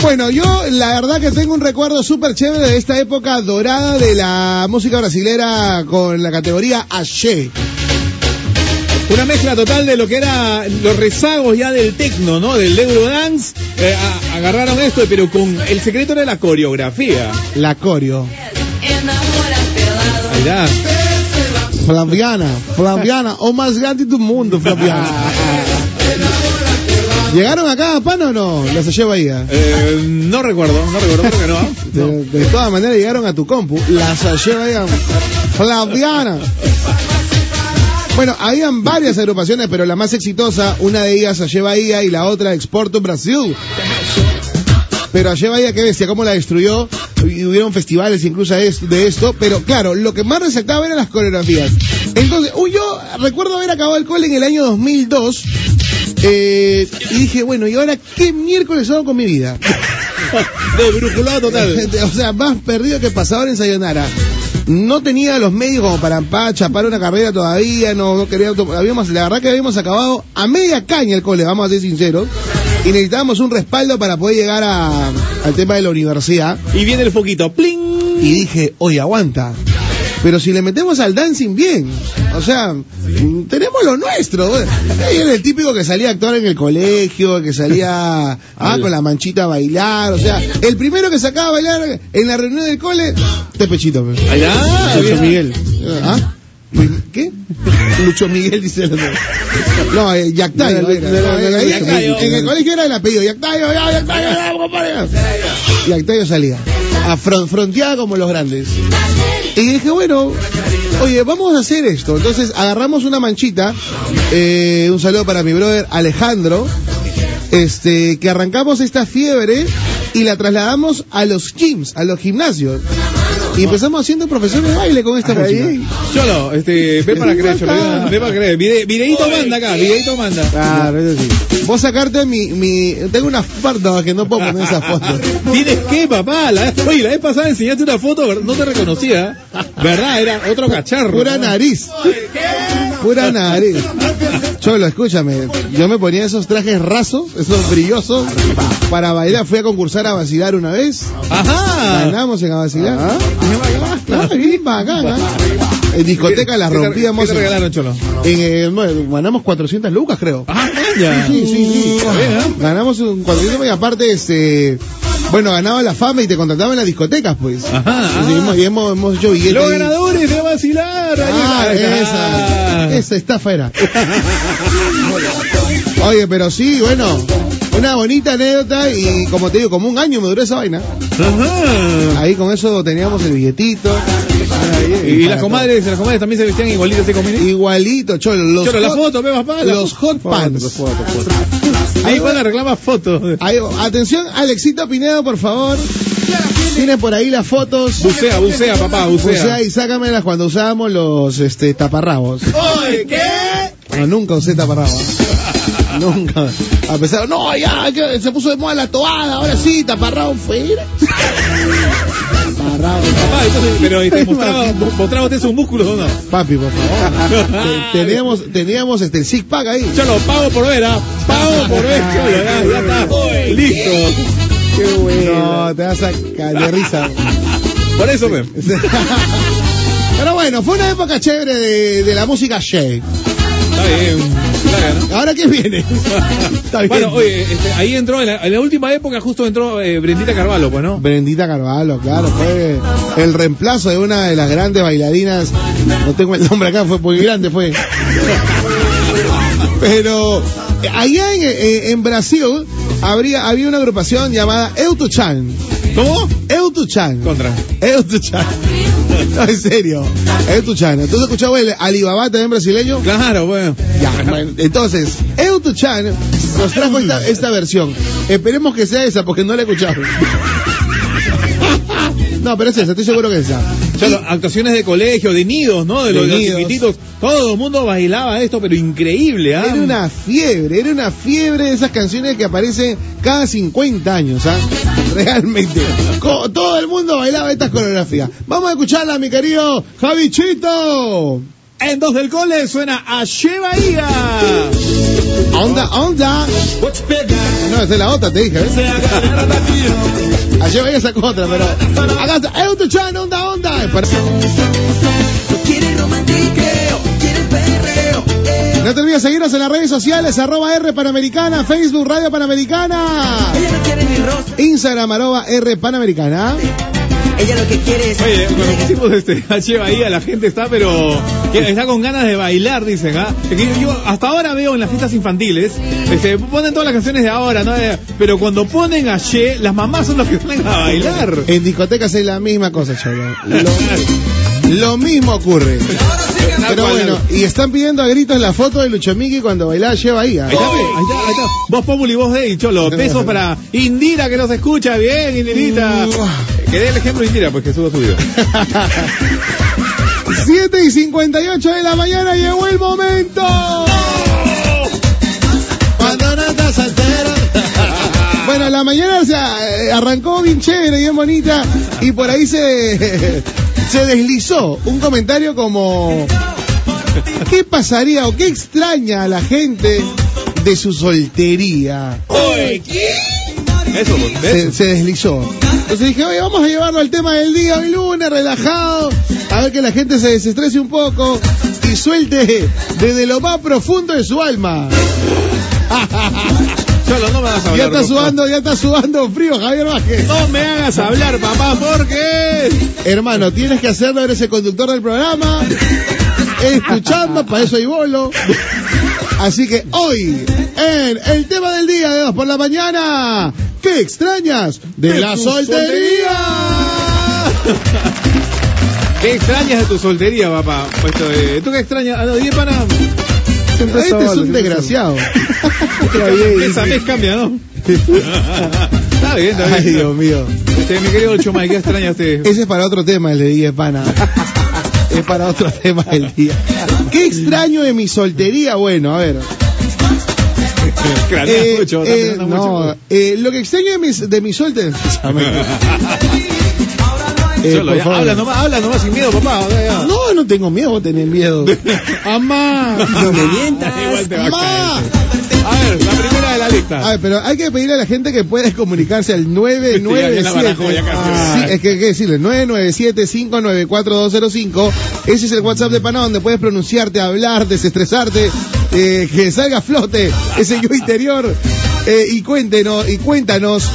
Bueno, yo la verdad que tengo un recuerdo súper chévere de esta época dorada de la música brasilera con la categoría Axé. Una mezcla total de lo que era los rezagos ya del tecno, ¿no? Del Eurodance. Eh, agarraron esto, pero con el secreto era la coreografía. La coreo. Ahí está. Flaviana, Flaviana, o más grande del mundo, Flaviana. ¿Llegaron acá a Pan o no? Las Axé Bahía. Eh, no recuerdo, no recuerdo, creo que no. De, de todas maneras llegaron a tu compu. Las Axé Bahía. Flaviana. Bueno, habían varias agrupaciones, pero la más exitosa, una de ellas Axé Bahía y la otra Exporto Brasil. Pero Axé Bahía, qué bestia, cómo la destruyó. Y hubieron festivales incluso de esto, pero claro, lo que más resaltaba eran las coreografías. Entonces, uy, yo recuerdo haber acabado el cole en el año 2002 eh, y dije, bueno, ¿y ahora qué miércoles hago con mi vida? De brujulado total. o sea, más perdido que pasador en Sayonara. No tenía los medios como para pa- chapar una carrera todavía, no, no quería, habíamos, la verdad que habíamos acabado a media caña el cole, vamos a ser sinceros, y necesitábamos un respaldo para poder llegar a- al tema de la universidad. Y viene el foquito. ¡Pling! Y dije, oye, aguanta. Pero si le metemos al dancing bien, o sea, tenemos lo nuestro. era el típico que salía a actuar en el colegio, que salía ah, con la manchita a bailar, o sea, el primero que sacaba a bailar en la reunión del cole, este pechito. bien. Miguel. ¿Ah? ¿Qué? Lucho Miguel dice el otro. No, eh, Yactayo. No, no, no. En el colegio era el apellido. Yactayo, ya, Yactayo, compadre. Yactayo salía. A fron- fronteada como los grandes. Y dije, bueno, oye, vamos a hacer esto. Entonces agarramos una manchita. eh, un saludo para mi brother Alejandro. Este, que arrancamos esta fiebre y la trasladamos a los gyms, a los gimnasios. Y empezamos haciendo profesor de baile con esta música. Cholo, este, ven para creer, Cholo. Ven para creer. Vide- videíto manda acá, videíto manda. Claro, eso sí. Vos sacarte mi, mi, tengo una foto que no puedo poner esa foto. ¿Tienes qué, papá? La, oye, la vez pasada enseñaste una foto, no te reconocía. ¿Verdad? Era otro cacharro. Pura nariz. Pura nariz. Cholo, escúchame. Yo me ponía esos trajes rasos, esos brillosos, para bailar. Fui a concursar a vacilar una vez. Ajá. Ganamos en a vacilar. Ah, bien bacán. En discoteca las ¿Qué te- rompíamos. ¿Qué te regalaron, Cholo? En, eh, ganamos 400 lucas, creo. Ah, ya. Sí, sí, sí. Bien, ¿eh? Ganamos un 400 y aparte, este, bueno, ganaba la fama y te contrataban en las discotecas, pues. Ajá, ah. hemos, y hemos, hemos hecho billetes. Los ahí. ganadores de vacilar. ahí Ah, está. esa, esa estafa era. Oye, pero sí, bueno, una bonita anécdota y como te digo, como un año me duró esa vaina. Ajá. Ahí con eso teníamos el billetito. Y las comadres, las comadres también se vestían igualitas de comida. Igualito, cholo. Los Cholo, la hot- foto, ve papá. la Los foto. hot pants. Ahí van a reclamar fotos. Ahí, atención, Alexito Pinedo, por favor. Tiene por ahí las fotos. Bucea, bucea, papá, bucea. Bucea y sácamelas cuando usábamos los este, taparrabos. Oye, ¿qué? No, nunca usé taparrabos. Nunca. A pesar, no, ya, que se puso de moda la toada, ahora sí, taparrabos fuera. taparrabos. Papá, entonces, pero este, mostraba, usted sus músculos o no. Papi, por favor. Te- teníamos, teníamos este, el six pack ahí. Cholo, pago por ver, ¿ah? Pago por ver, Cholo, ya, ya está. Listo. Qué bueno. No, te vas a caer de risa. Por eso, pues. Pero bueno, fue una época chévere de, de la música Shake. Está bien. Claro. ¿Ahora qué viene? Está bien. Bueno, oye, este, ahí entró, en la, en la última época justo entró eh, Brendita Carvalho, pues, ¿no? Brendita Carvalho, claro, fue el reemplazo de una de las grandes bailarinas. No tengo el nombre acá, fue muy grande, fue. Pero eh, allá en, eh, en Brasil habría, había una agrupación llamada Eutuchan. ¿Cómo? Eutuchan. Contra. Eutuchan. No, en serio. Eutuchan. Entonces escuchaba el Alibaba también brasileño. Claro, bueno. Ya, bueno, entonces, Eutuchan nos trajo esta, esta versión. Esperemos que sea esa porque no la he escuchado. No, pero es esa, estoy seguro que es esa. Cholo, actuaciones de colegio, de nidos, ¿no? De los, De de los nidos. chiquititos. Todo el mundo bailaba esto, pero increíble, ¿ah? Era una fiebre, era una fiebre de esas canciones que aparecen cada 50 años, ¿ah? Realmente. Todo el mundo bailaba estas coreografías. Vamos a escucharla, mi querido Javichito. En dos del cole suena a Bahía. Onda, onda. No, esa es la otra, te dije, ¿ves? Ayer veía esa otra, pero. Acá está, Eutuchan, onda, onda. No te olvides seguirnos en las redes sociales, arroba R Panamericana, Facebook Radio Panamericana, Instagram arroba R Panamericana. ella lo que quiere es. Oye, cuando pusimos este Che Bahía, la gente está, pero está con ganas de bailar, dicen, ¿ah? Yo, yo hasta ahora veo en las fiestas infantiles, este, ponen todas las canciones de ahora, ¿no? Pero cuando ponen a Che, las mamás son las que salen a bailar. En discotecas es la misma cosa, cholo. Lo, mismo ocurre. Pero bueno, y están pidiendo a gritos la foto de Lucho Miki cuando bailaba lleva ahí. Ahí está, ahí está, ahí está. Vos Populi, vos de Cholo. Besos para Indira que nos escucha bien, Indirita. Que dé el ejemplo Indira, pues que suba su video. 7 y 58 de la mañana llegó el momento. Cuando no estás soltero. Bueno, la mañana se eh, arrancó bien chévere, bien bonita, y por ahí se, se deslizó un comentario como, ¿qué pasaría o qué extraña a la gente de su soltería? Eso, pues, se, se deslizó. Entonces dije, oye, vamos a llevarlo al tema del día hoy lunes, relajado, a ver que la gente se desestrese un poco y suelte desde lo más profundo de su alma. Cholo, no me hagas hablar. Ya está sudando, ya está sudando frío, Javier Vázquez. No me hagas hablar, papá, porque... Hermano, tienes que hacerlo, eres el conductor del programa. Escuchando, para eso hay bolo. Así que hoy, en el tema del día de dos por la mañana, ¿qué extrañas de, De la soltería? ¿Qué extrañas de tu soltería, papá? Pues, eh, ¿Tú qué extrañas? Ah, no, para... Siempre Este es un siempre desgraciado. Está bien. Esa mes cambia, ¿no? está bien, está bien. Ay, Dios mío. Este, mi querido Chomay, ¿qué extraña usted? Ese es para otro tema, el de Día de Pana. Es para otro tema el día. ¿Qué extraño de mi soltería? Bueno, a ver. Craneas Eh, mucho, eh, no, mucho. eh, lo que extraño de mi, de mi soltería. Eh, ya, habla nomás, habla nomás sin miedo, papá. ya, ya. No, no tengo miedo, vos tenés miedo. Amá. No me mientas. Igual te va a caer. A ver, la primera de la lista. A ver, pero hay que pedirle a la gente que pueda comunicarse al 997. Ya, ya la barajó, ya casi. Sí, es que hay que decirle 997-594-205. Ese es el WhatsApp de Pana donde puedes pronunciarte, hablar, desestresarte, eh, que salga a flote ese yo interior. Eh, y cuéntenos, y cuéntanos.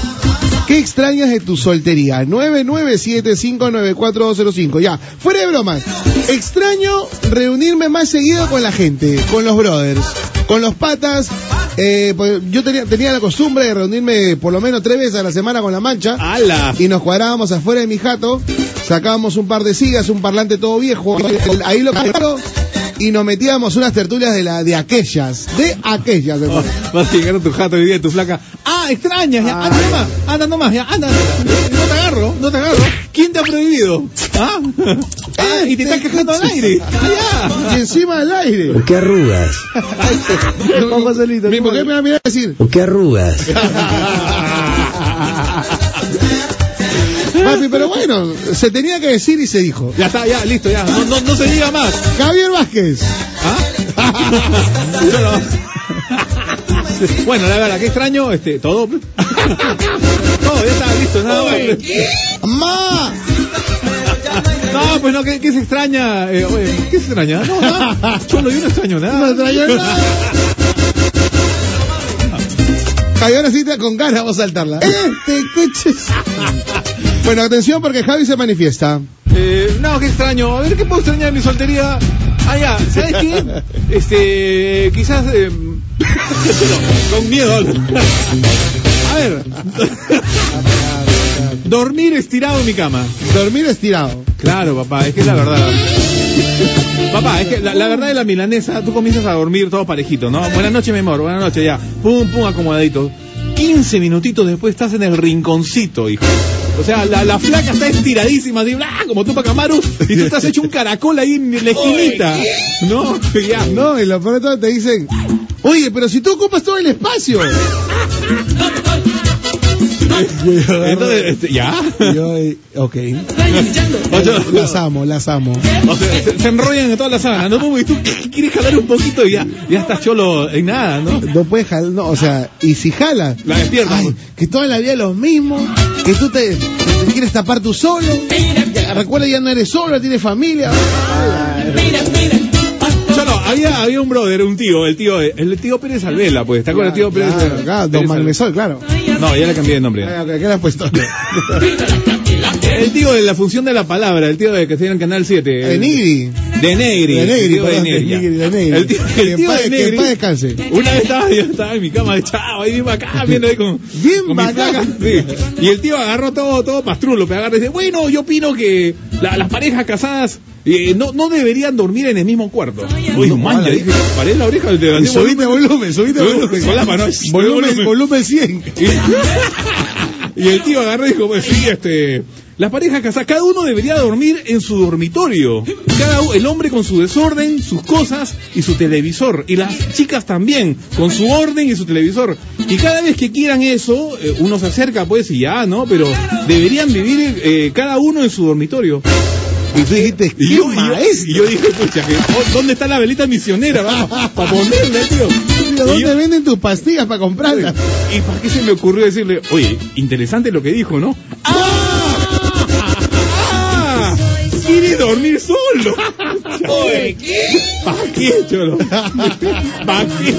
¿Qué extrañas de tu soltería? 997-594-205. Ya, fuera de bromas. Extraño reunirme más seguido con la gente, con los brothers, con los patas. Eh, pues yo tenía, tenía la costumbre de reunirme por lo menos tres veces a la semana con la mancha. ¡Hala! Y nos cuadrábamos afuera de mi jato, sacábamos un par de sigas, un parlante todo viejo, ahí lo y nos metíamos unas tertulias de la de aquellas, de aquellas, hermano. Vas a llegar a tu jato hoy día, tu flaca. ¡Ah, extrañas! Ya, anda nomás, anda nomás, ya, anda. No te agarro, no te agarro. ¿Quién te ha prohibido? ¿Ah? Ah, y te estás quejando al aire. ¡Ah, Y encima del aire. ¿Por qué arrugas? Solito. Mi mujer me va a mirar y decir, ¿Por qué arrugas? papi, pero bueno, se tenía que decir y se dijo. ya? Está, ya, listo, ya. No, no, no se diga más. Javier Vázquez. ¿Ah? Bueno, la verdad, qué extraño, este, todo. todo, ya está listo, nada más. ¡Ma! No, pues no, ¿qué, qué se extraña? Eh, oye, ¿Qué se extraña? No, nada. Cholo, yo no extraño nada. No extraño nada. Javi, ahora sí te- con ganas vamos a saltarla. Este coche. Bueno, atención porque Javi se manifiesta. Eh, no, qué extraño. A ver, ¿qué puedo extrañar de mi soltería? Ah, ya, ¿sabes qué? Este, quizás... eh, no, con miedo. A ver. Dormir estirado en mi cama. Dormir estirado. Claro, papá, es que es la verdad. Papá, es que la, la verdad de la milanesa, tú comienzas a dormir todo parejito, ¿no? Buenas noches, mi amor, buenas noches, ya. Pum, pum, acomodadito. 15 minutitos después estás en el rinconcito, hijo. O sea, la, la flaca está estiradísima, así, ¡bla! como tú Pacamaru, y tú estás hecho un caracol ahí en la esquinita. ¿No? Ya. No, y de todo te dicen, oye, pero si tú ocupas todo el espacio. Entonces, este, ¿ya? Yo, eh, ok. Las amo, las amo. O sea, se, se enrollan en toda la sábana, ¿no? Y tú ¿qué- quieres jalar un poquito y ya, ya estás cholo en nada, ¿no? No puedes jalar, no, o sea, y si jalas, La despiertas. ay, que toda la vida es lo mismo, que tú te, te quieres tapar tú solo. Ya, recuerda, ya no eres solo, tienes familia. Cholo, había, había un brother, un tío, el tío, el tío Pérez Alvela, pues, ¿te acuerdas del tío Pérez? Claro, claro, Don claro. No, ya le cambié de nombre. Ah, ¿Qué le has puesto? El tío de la función de la palabra, el tío de que está en Canal 7. De Nigri. De Negri. De el Negri, tío perdón, de Negri, ya. De Negri. El tío, el tío de Negri. descanse. Una vez estaba, yo estaba en mi cama, chao, ahí bien bacán, viendo ahí con. Bien con mi bacán. flaca, sí. Y el tío agarró todo, todo pastrulo, pero agarra y dice, bueno, yo opino que la- las parejas casadas eh, no, no deberían dormir en el mismo cuarto. Uy, No, man, ala. dije, paré la oreja del de Y subiste volumen, subiste volumen. Solapa, ¿no? Volumen, volumen 100. Y, y el tío agarró y dijo, pues sí, este, las parejas casadas, cada uno debería dormir en su dormitorio. Cada el hombre con su desorden, sus cosas y su televisor. Y las chicas también, con su orden y su televisor. Y cada vez que quieran eso, eh, uno se acerca pues y ya, ¿no? Pero deberían vivir eh, cada uno en su dormitorio. Y tú dijiste, ¿qué y yo- maestro? y yo dije, pucha, oh, ¿dónde está la velita misionera? Para ponerle, tío. ¿De Y ¿Dónde yo- venden tus pastillas para comprarlas? ¿Y para qué se me ocurrió decirle, oye, interesante lo que dijo, ¿no? Dormir solo! Oye, ¿qué? ¿Para qué, cholo? ¿Para qué?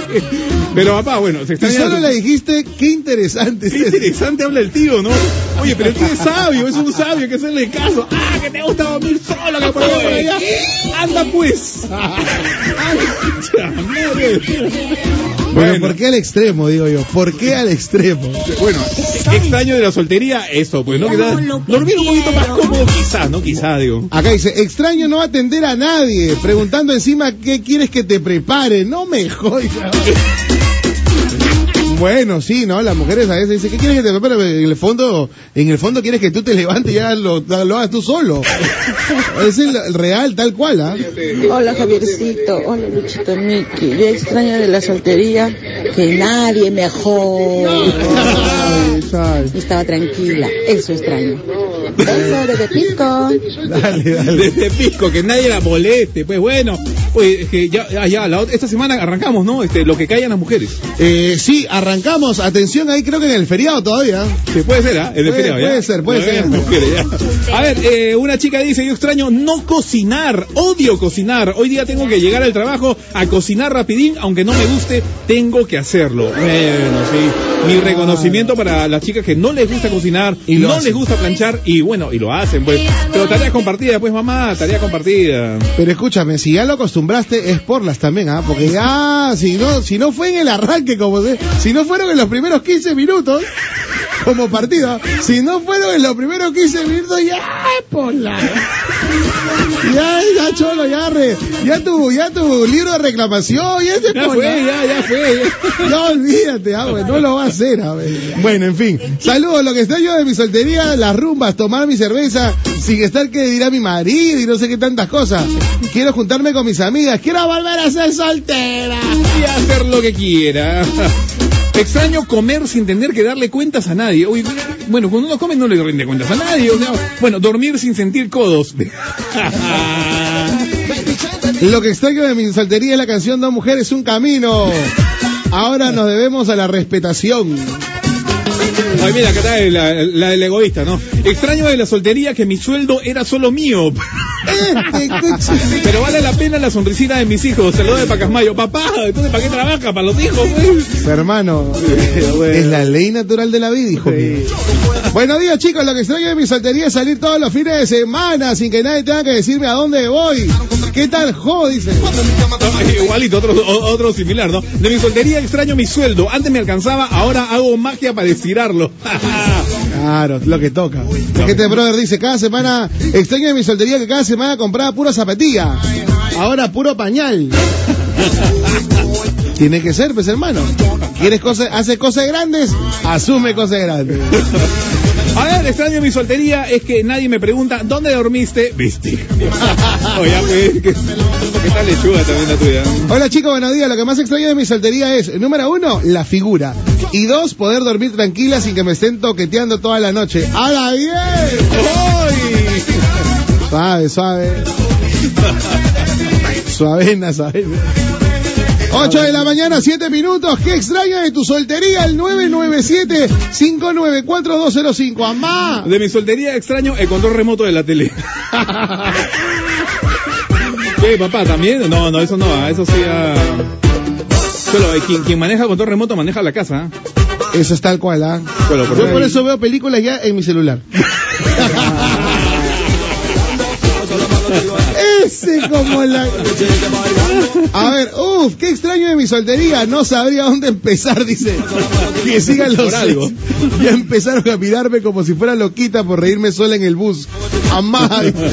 Pero papá, bueno, se solo le dijiste, qué interesante. Qué interesante habla el tío, ¿no? Oye, pero el tío es sabio, es un sabio, hay que hacerle caso. ¡Ah, que te gusta dormir solo, que por allá, por allá! ¡Anda pues! Bueno. ¿por qué al extremo, digo yo? ¿Por qué al extremo? Bueno, qué extraño de la soltería eso, pues, ¿no? Quizás dormir un poquito más cómodo, quizás, ¿no? Quizás, digo. Acá dice, extraño no atender a nadie, preguntando encima qué quieres que te prepare. No me jodas. Bueno, sí, ¿no? Las mujeres a veces dicen, ¿qué quieres que te? Pero En el fondo, en el fondo quieres que tú te levantes y ya lo, lo hagas tú solo. Es el, el real, tal cual, ¿ah? Hola Javiercito, hola Luchito Miki. Yo extraño de la soltería que nadie me jode. Estaba tranquila, eso extraño. Beso desde Pisco. Dale, dale. Desde Pisco, que nadie la moleste, pues bueno. Oye, es que ya, ya, ya, la esta semana arrancamos, ¿no? Este, lo que callan las mujeres. Eh, sí, arrancamos. Atención ahí, creo que en el feriado todavía. Se puede ser, ¿ah? En el Puede- feriado, ¿ya? puede ser, puede ser. mujeres, ya. A ver, eh, una chica dice, yo extraño no cocinar, odio cocinar. Hoy día tengo que llegar al trabajo a cocinar rapidín, aunque no me guste, tengo que hacerlo. Bueno, sí. Mi reconocimiento para las chicas que no les gusta cocinar, Y no hacen. les gusta planchar, y bueno, y lo hacen, pues. Pero tarea compartida, pues mamá, tarea compartida. Pero escúchame, si ya lo acostumbraste, es porlas también, ¿ah? Porque ya, si no, si no fue en el arranque, como se, si no fueron en los primeros 15 minutos, como partido, si no fueron en los primeros 15 minutos, ya es porla. Ya, ya, cholo, ya, re, ya tu, ya tu libro de reclamación, ya es de Ya fue, ya, ya fue. ya. No, olvídate, ah, no lo va a hacer, a ver. Bueno, en fin. Saludos, lo que está yo de mi soltería, las rumbas, tomar mi cerveza, sin estar que dirá mi marido y no sé qué tantas cosas. Quiero juntarme con mis amigas, quiero volver a ser soltera. y hacer lo que quiera. Extraño comer sin tener que darle cuentas a nadie. Uy, bueno, cuando uno come no le rinde cuentas a nadie. o sea, bueno, dormir sin sentir codos. Lo que extraño de mi soltería es la canción Dos mujeres, un camino. Ahora nos debemos a la respetación. Ay, mira, acá está la, la del egoísta, ¿no? Extraño de la soltería que mi sueldo era solo mío. Pero vale la pena la sonrisita de mis hijos. Saludos de Pacasmayo. Papá, entonces ¿para qué trabaja? Para los hijos, pues. Hermano, es la ley natural de la vida, hijo mío. Buenos días, chicos. Lo que extraño de mi soltería es salir todos los fines de semana sin que nadie tenga que decirme a dónde voy. ¿Qué tal, jo? Dice. No, igualito, otro, otro similar, ¿no? De mi soltería extraño mi sueldo. Antes me alcanzaba, ahora hago magia para estirarlo. Claro, lo que toca. Este brother dice, cada semana, extraño de mi soltería que cada semana compraba pura zapatilla. Ahora puro pañal. Tiene que ser, pues hermano. ¿Quieres cosas, hace cosas grandes? Asume cosas grandes. A ver, extraño de mi soltería es que nadie me pregunta ¿dónde dormiste? Viste. Oye, pues, ¿qué, qué tal lechuga también la tuya? Hola chicos, buenos días. Lo que más extraño de mi soltería es, número uno, la figura. Y dos, poder dormir tranquila sin que me estén toqueteando toda la noche. ¡Hala bien! Suave, suave. Suavena, suavena. 8 de la mañana, 7 minutos. ¿Qué extraño de tu soltería? El 997-594-205. ¡Amá! De mi soltería extraño el control remoto de la tele. ¿Qué, papá? ¿También? No, no, eso no, ah, eso sí. ah. Solo, eh, quien, quien maneja control remoto maneja la casa. ¿ah? Eso es tal cual, ¿ah? Por Yo por eso veo películas ya en mi celular. Ese como la... A ver, uff, qué extraño de mi soltería. No sabría dónde empezar, dice. Que sigan los algo. Ya empezaron a mirarme como si fuera loquita por reírme sola en el bus. Dice.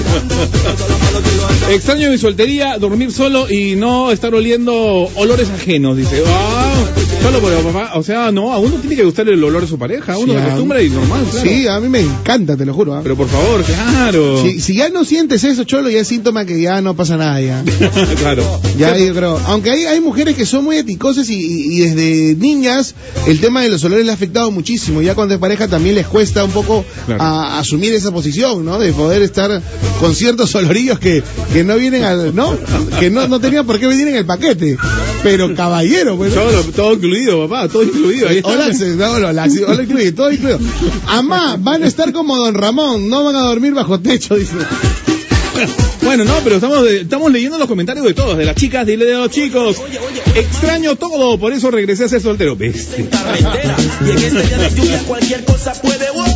Extraño mi soltería, dormir solo y no estar oliendo olores ajenos, dice. Ah, solo por papá. O sea, no, a uno tiene que gustar el olor de su pareja. Uno Sí, se acostumbra y normal, claro. Sí, a mí me encanta, te lo juro. ¿ah? Pero por favor, claro. Si, si ya no sientes eso, Cholo, ya es síntoma que ya no pasa nada ya. claro. Ya yo creo, aunque hay, hay mujeres que son muy eticosas y, y- y desde niñas el tema de los olores le ha afectado muchísimo. Ya cuando es pareja también les cuesta un poco Claro. a- asumir esa posición, ¿no? De poder estar con ciertos olorillos que, que no vienen al, ¿no? Que no, no tenían por qué venir en el paquete. Pero caballero, pues. ¿no? Todo, todo incluido, papá, todo incluido. Ahí. Hola, no, no, la- hola, incluye, todo incluido. Amá, van a estar como Don Ramón, no van a dormir bajo techo, dice. Bueno, no, pero estamos, de- estamos leyendo los comentarios de todos, de las chicas, dile de los chicos. Extraño todo, por eso regresé a ser soltero. ¿Viste?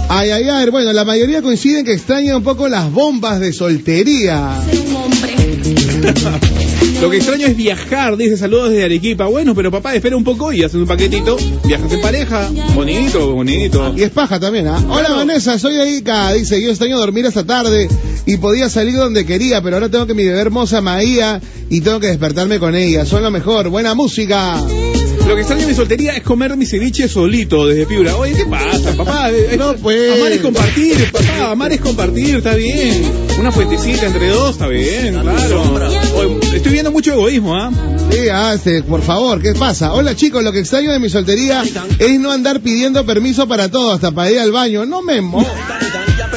Ay, ay, ay, bueno, la mayoría coinciden que extrañan un poco las bombas de soltería. Lo que extraño es viajar, dice saludos desde Arequipa. Bueno, pero papá, espera un poco y haces un paquetito. Viajas en pareja. Bonito, bonito. Y es paja también, ¿ah? Hola Claro. Vanessa, soy Erika. Dice, yo extraño dormir hasta tarde y podía salir donde quería, pero ahora tengo que mi bebé hermosa Maía y tengo que despertarme con ella. Son lo mejor. Buena música. Lo que extraño en mi soltería es comer mi ceviche solito desde Piura. Oye, ¿qué pasa, papá? No, pues. Amar es compartir, papá. Amar es compartir, está bien. Una fuentecita entre dos, está bien, claro. Oye, estoy viendo mucho egoísmo, ¿ah? Sí, este, por favor, ¿qué pasa? Hola chicos, lo que extraño de mi soltería es no andar pidiendo permiso para todo, hasta para ir al baño. No me mo...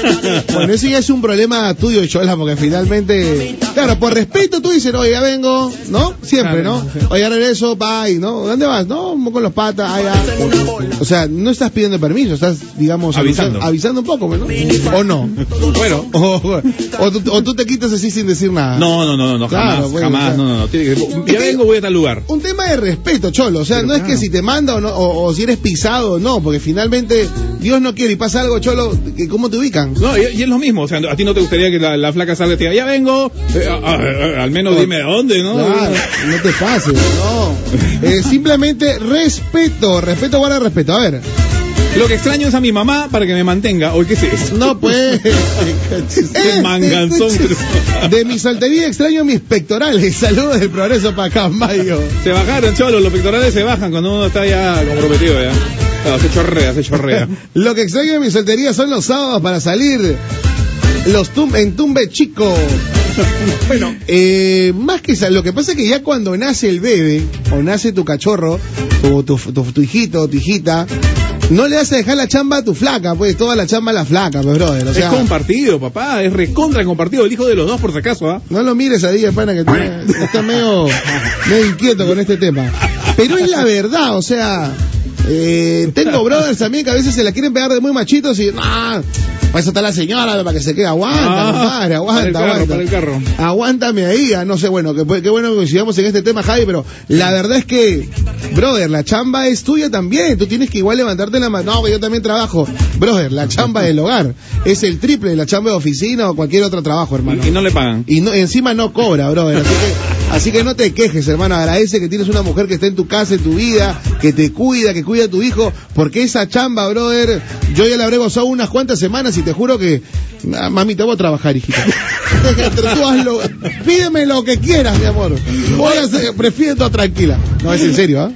Bueno, eso ya es un problema tuyo, Chola, porque finalmente, claro, por respeto tú dices, oye, ya vengo, ¿no? Siempre, ¿no? Oye, regreso, bye, ¿no? ¿Dónde vas? No, con los patas, allá. O sea, no estás pidiendo permiso, estás, digamos, Avisando. avisando, un poco, ¿no? ¿O no? Bueno. O, o tú, o tú te quitas así sin decir nada. No, no, no, no, jamás, Claro, bueno, jamás, o sea, no, no, no. Tiene que, ya vengo, voy a tal lugar. un tema de respeto, Cholo. O sea, Pero no es que si te manda o, no, o, o si eres pisado o no, porque finalmente Dios no quiere y pasa algo, Cholo, que ¿cómo te ubican? No, y, y es lo mismo, o sea, a ti no te gustaría que la, la flaca salga y te diga, ya vengo, eh, a- a- a- al menos dime dónde, ¿no? Claro, no te pases, no. Eh, simplemente respeto, respeto, guarda respeto. A ver, Lo que extraño es a mi mamá para que me mantenga. Oye, ¿qué es eso? no pues. Este manganzón. De mi soltería extraño mis pectorales. Saludos del progreso para acá, Mayo. Se bajaron, cholo, los pectorales se bajan cuando uno está ya comprometido, ya. No, se chorrea, se chorrea. Lo que extraño de mi soltería son los sábados para salir. Los tum en tumbe chico. Bueno, eh, más que lo que pasa es que ya cuando nace el bebé, o nace tu cachorro, o tu, tu, tu hijito o tu hijita, no le a dejar la chamba a tu flaca, pues toda la chamba a la flaca, pues brother. O sea, es compartido, papá, es recontra compartido, el hijo de los dos por si acaso, ¿ah? no lo mires a día, pana, que está medio, medio inquieto con este tema. Pero es la verdad, o sea, Eh, tengo brothers también que a veces se la quieren pegar de muy machitos y, no, para eso está la señora, para que se quede, aguanta, Ah, compadre, aguanta, para el carro, aguanta. para el carro. Aguántame ahí, ah, no sé, bueno, que, qué bueno que coincidamos en este tema, Javi, pero la verdad es que, brother, la chamba es tuya también, tú tienes que igual levantarte la mano, no, que yo también trabajo, brother, la chamba del hogar es el triple de la chamba de oficina o cualquier otro trabajo, hermano. Y, y no le pagan. Y no, encima no cobra, brother. Así que, así que no te quejes, hermano. Agradece que tienes una mujer que está en tu casa, en tu vida, que te cuida, que cuida a tu hijo. Porque esa chamba, brother, yo ya la habré gozado unas cuantas semanas y te juro que, mami, te voy a trabajar, hijita. Tú hazlo, pídeme lo que quieras, mi amor. Voy a hacer, prefiero estar tranquila. No, es en serio, ¿ah?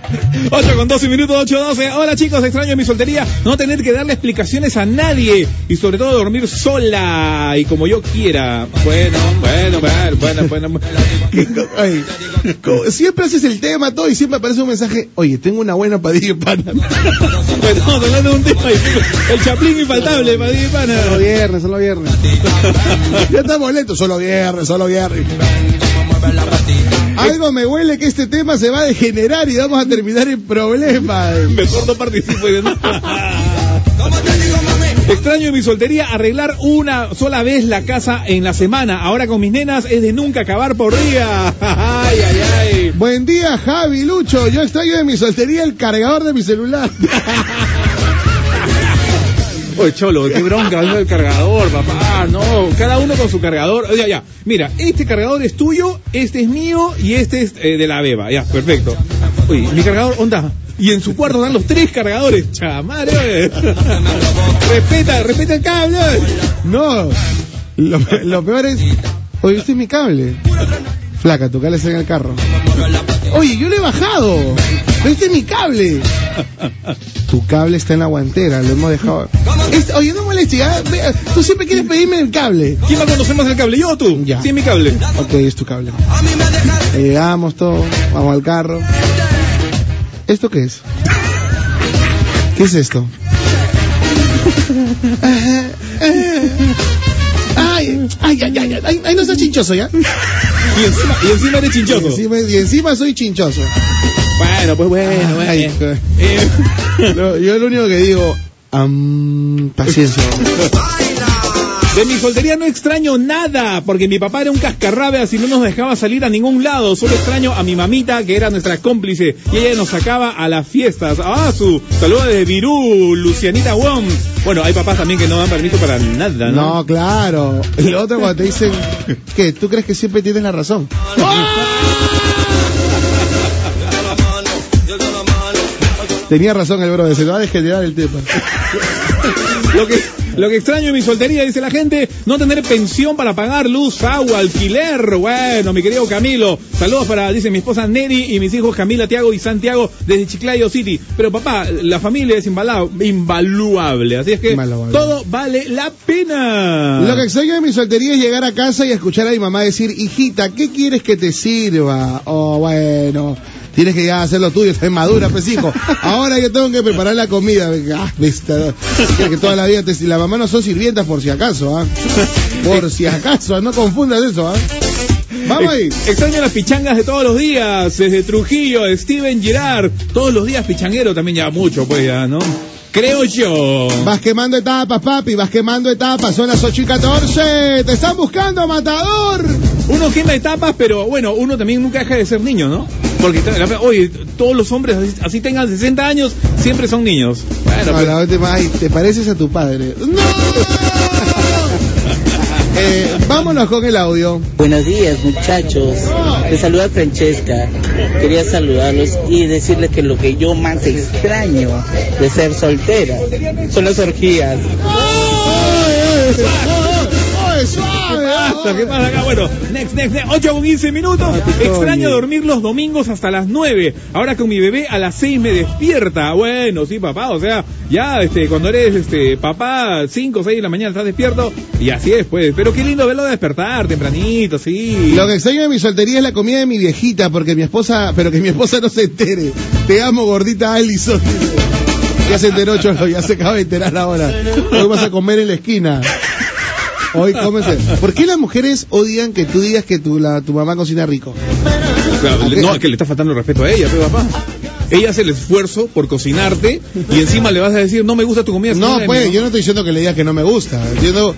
8 con 12 minutos, 8 12. Hola chicos, extraño mi soltería. No tener que darle explicaciones a nadie. Y sobre todo dormir sola y como yo quiera. Bueno, bueno, bueno, bueno, bueno. Siempre haces el tema, todo, y siempre aparece un mensaje, oye, tengo una buena padilla de pana. Pues estamos hablando de un tema. El chaplín infaltable, para ti, pana. Solo viernes, solo viernes. Ya estamos lentos, solo viernes, solo viernes. Algo me huele que este tema se va a degenerar y vamos a terminar en problemas. Mejor no participo de nada. Extraño en mi soltería arreglar una sola vez la casa en la semana. Ahora con mis nenas es de nunca acabar por día. Ay, ay, ay. Buen día, Javi Lucho. Yo extraño de mi soltería el cargador de mi celular. Oye, cholo, qué bronca ¿no? el cargador, papá. No, cada uno con su cargador. Ya, ya. Mira, este cargador es tuyo, este es mío y este es eh, de la beba. Ya, perfecto. Oye, mi cargador, onda. Y en su cuarto están los tres cargadores. Chamare, oye. respeta, respeta el cable. No, lo, lo peor es, oye, este es mi cable. Flaca, tu cable está en el carro. Oye, yo lo he bajado. Pero este es mi cable. Tu cable está en la guantera, lo hemos dejado. Oye, no molestes. Ve, tú siempre quieres pedirme el cable. ¿Quién va a conocer más el cable? ¿Yo o tú? Ya. Sí, es mi cable. Ok, es tu cable. Llegamos todos, vamos al carro. ¿Esto qué es? ¿Qué es esto? Ay, ay, ay, ay, ay, ay, no seas chinchoso ya. Y encima, y encima eres Y chinchoso. encima, y encima soy chinchoso. Bueno, pues bueno, bueno. Eh, yo lo único que digo, am, paciencia. De mi soltería no extraño nada, porque mi papá era un cascarrabias y no nos dejaba salir a ningún lado. Solo extraño a mi mamita, que era nuestra cómplice, y ella nos sacaba a las fiestas. Ah, su saludo desde Virú, Lucianita Wong. Bueno, hay papás también que no dan permiso para nada, ¿no? No, claro. Lo otro cuando te dicen que tú crees que siempre tienes la razón. Tenía razón el brother, se va a degenerar el tema. Lo que, lo que extraño en mi soltería, dice la gente, no tener pensión para pagar luz, agua, alquiler. Bueno, mi querido Camilo, saludos para, dice mi esposa Neri y mis hijos Camila, Tiago y Santiago desde Chiclayo City. Pero papá, la familia es invaluable, así es que Invaluable. todo vale la pena. Lo que extraño de mi soltería es llegar a casa y escuchar a mi mamá decir, hijita, ¿qué quieres que te sirva? Oh, bueno, tienes que ya hacer lo tuyo, estás madura, pues hijo. Ahora yo tengo que preparar la comida. Ah, que toda la vida te... La mamá no son sirvientas por si acaso, ¿ah? Por si acaso, no confundas eso, ¿ah? Vamos ahí. Ex- Extraño las pichangas de todos los días, desde Trujillo, Steven Girard, todos los días pichanguero también ya mucho, pues ya, ¿no? Creo yo. Vas quemando etapas, papi, vas quemando etapas, son las 8 y 14, te están buscando, matador. Uno quema etapas, pero bueno, uno también nunca deja de ser niño, ¿no? Porque, la- oye, todos los hombres, así, así tengan 60 años, siempre son niños. Bueno, No, pues, la última, ay, te pareces a tu padre. ¡No! Eh, vámonos con el audio. Buenos días muchachos, les saluda Francesca. Quería saludarlos y decirles que lo que yo más extraño de ser soltera son las orgías. Basta, ¿Qué pasa acá? Bueno, next, next, next, 8 con 15 minutos. Extraño dormir los domingos hasta las 9. Ahora con mi bebé a las 6 me despierta. Bueno, sí, papá, o sea, ya este, cuando eres este papá, 5 o 6 de la mañana estás despierto. Y así es, pues. Pero qué lindo verlo despertar tempranito, sí. Lo que extraño de mi soltería es la comida de mi viejita, porque mi esposa, pero que mi esposa no se entere. Te amo, gordita Alison. Ya se enteró, Cholo, ya se acaba de enterar ahora. Hoy vas a comer en la esquina. Hoy cómese. ¿Por qué las mujeres odian que tú digas que tu, la, tu mamá cocina rico? Claro, le- no, es que le está faltando el respeto a ella, pero papá. ella hace el esfuerzo por cocinarte y encima le vas a decir, no me gusta tu comida. No, pues, yo no estoy diciendo que le digas que no me gusta. Entiendo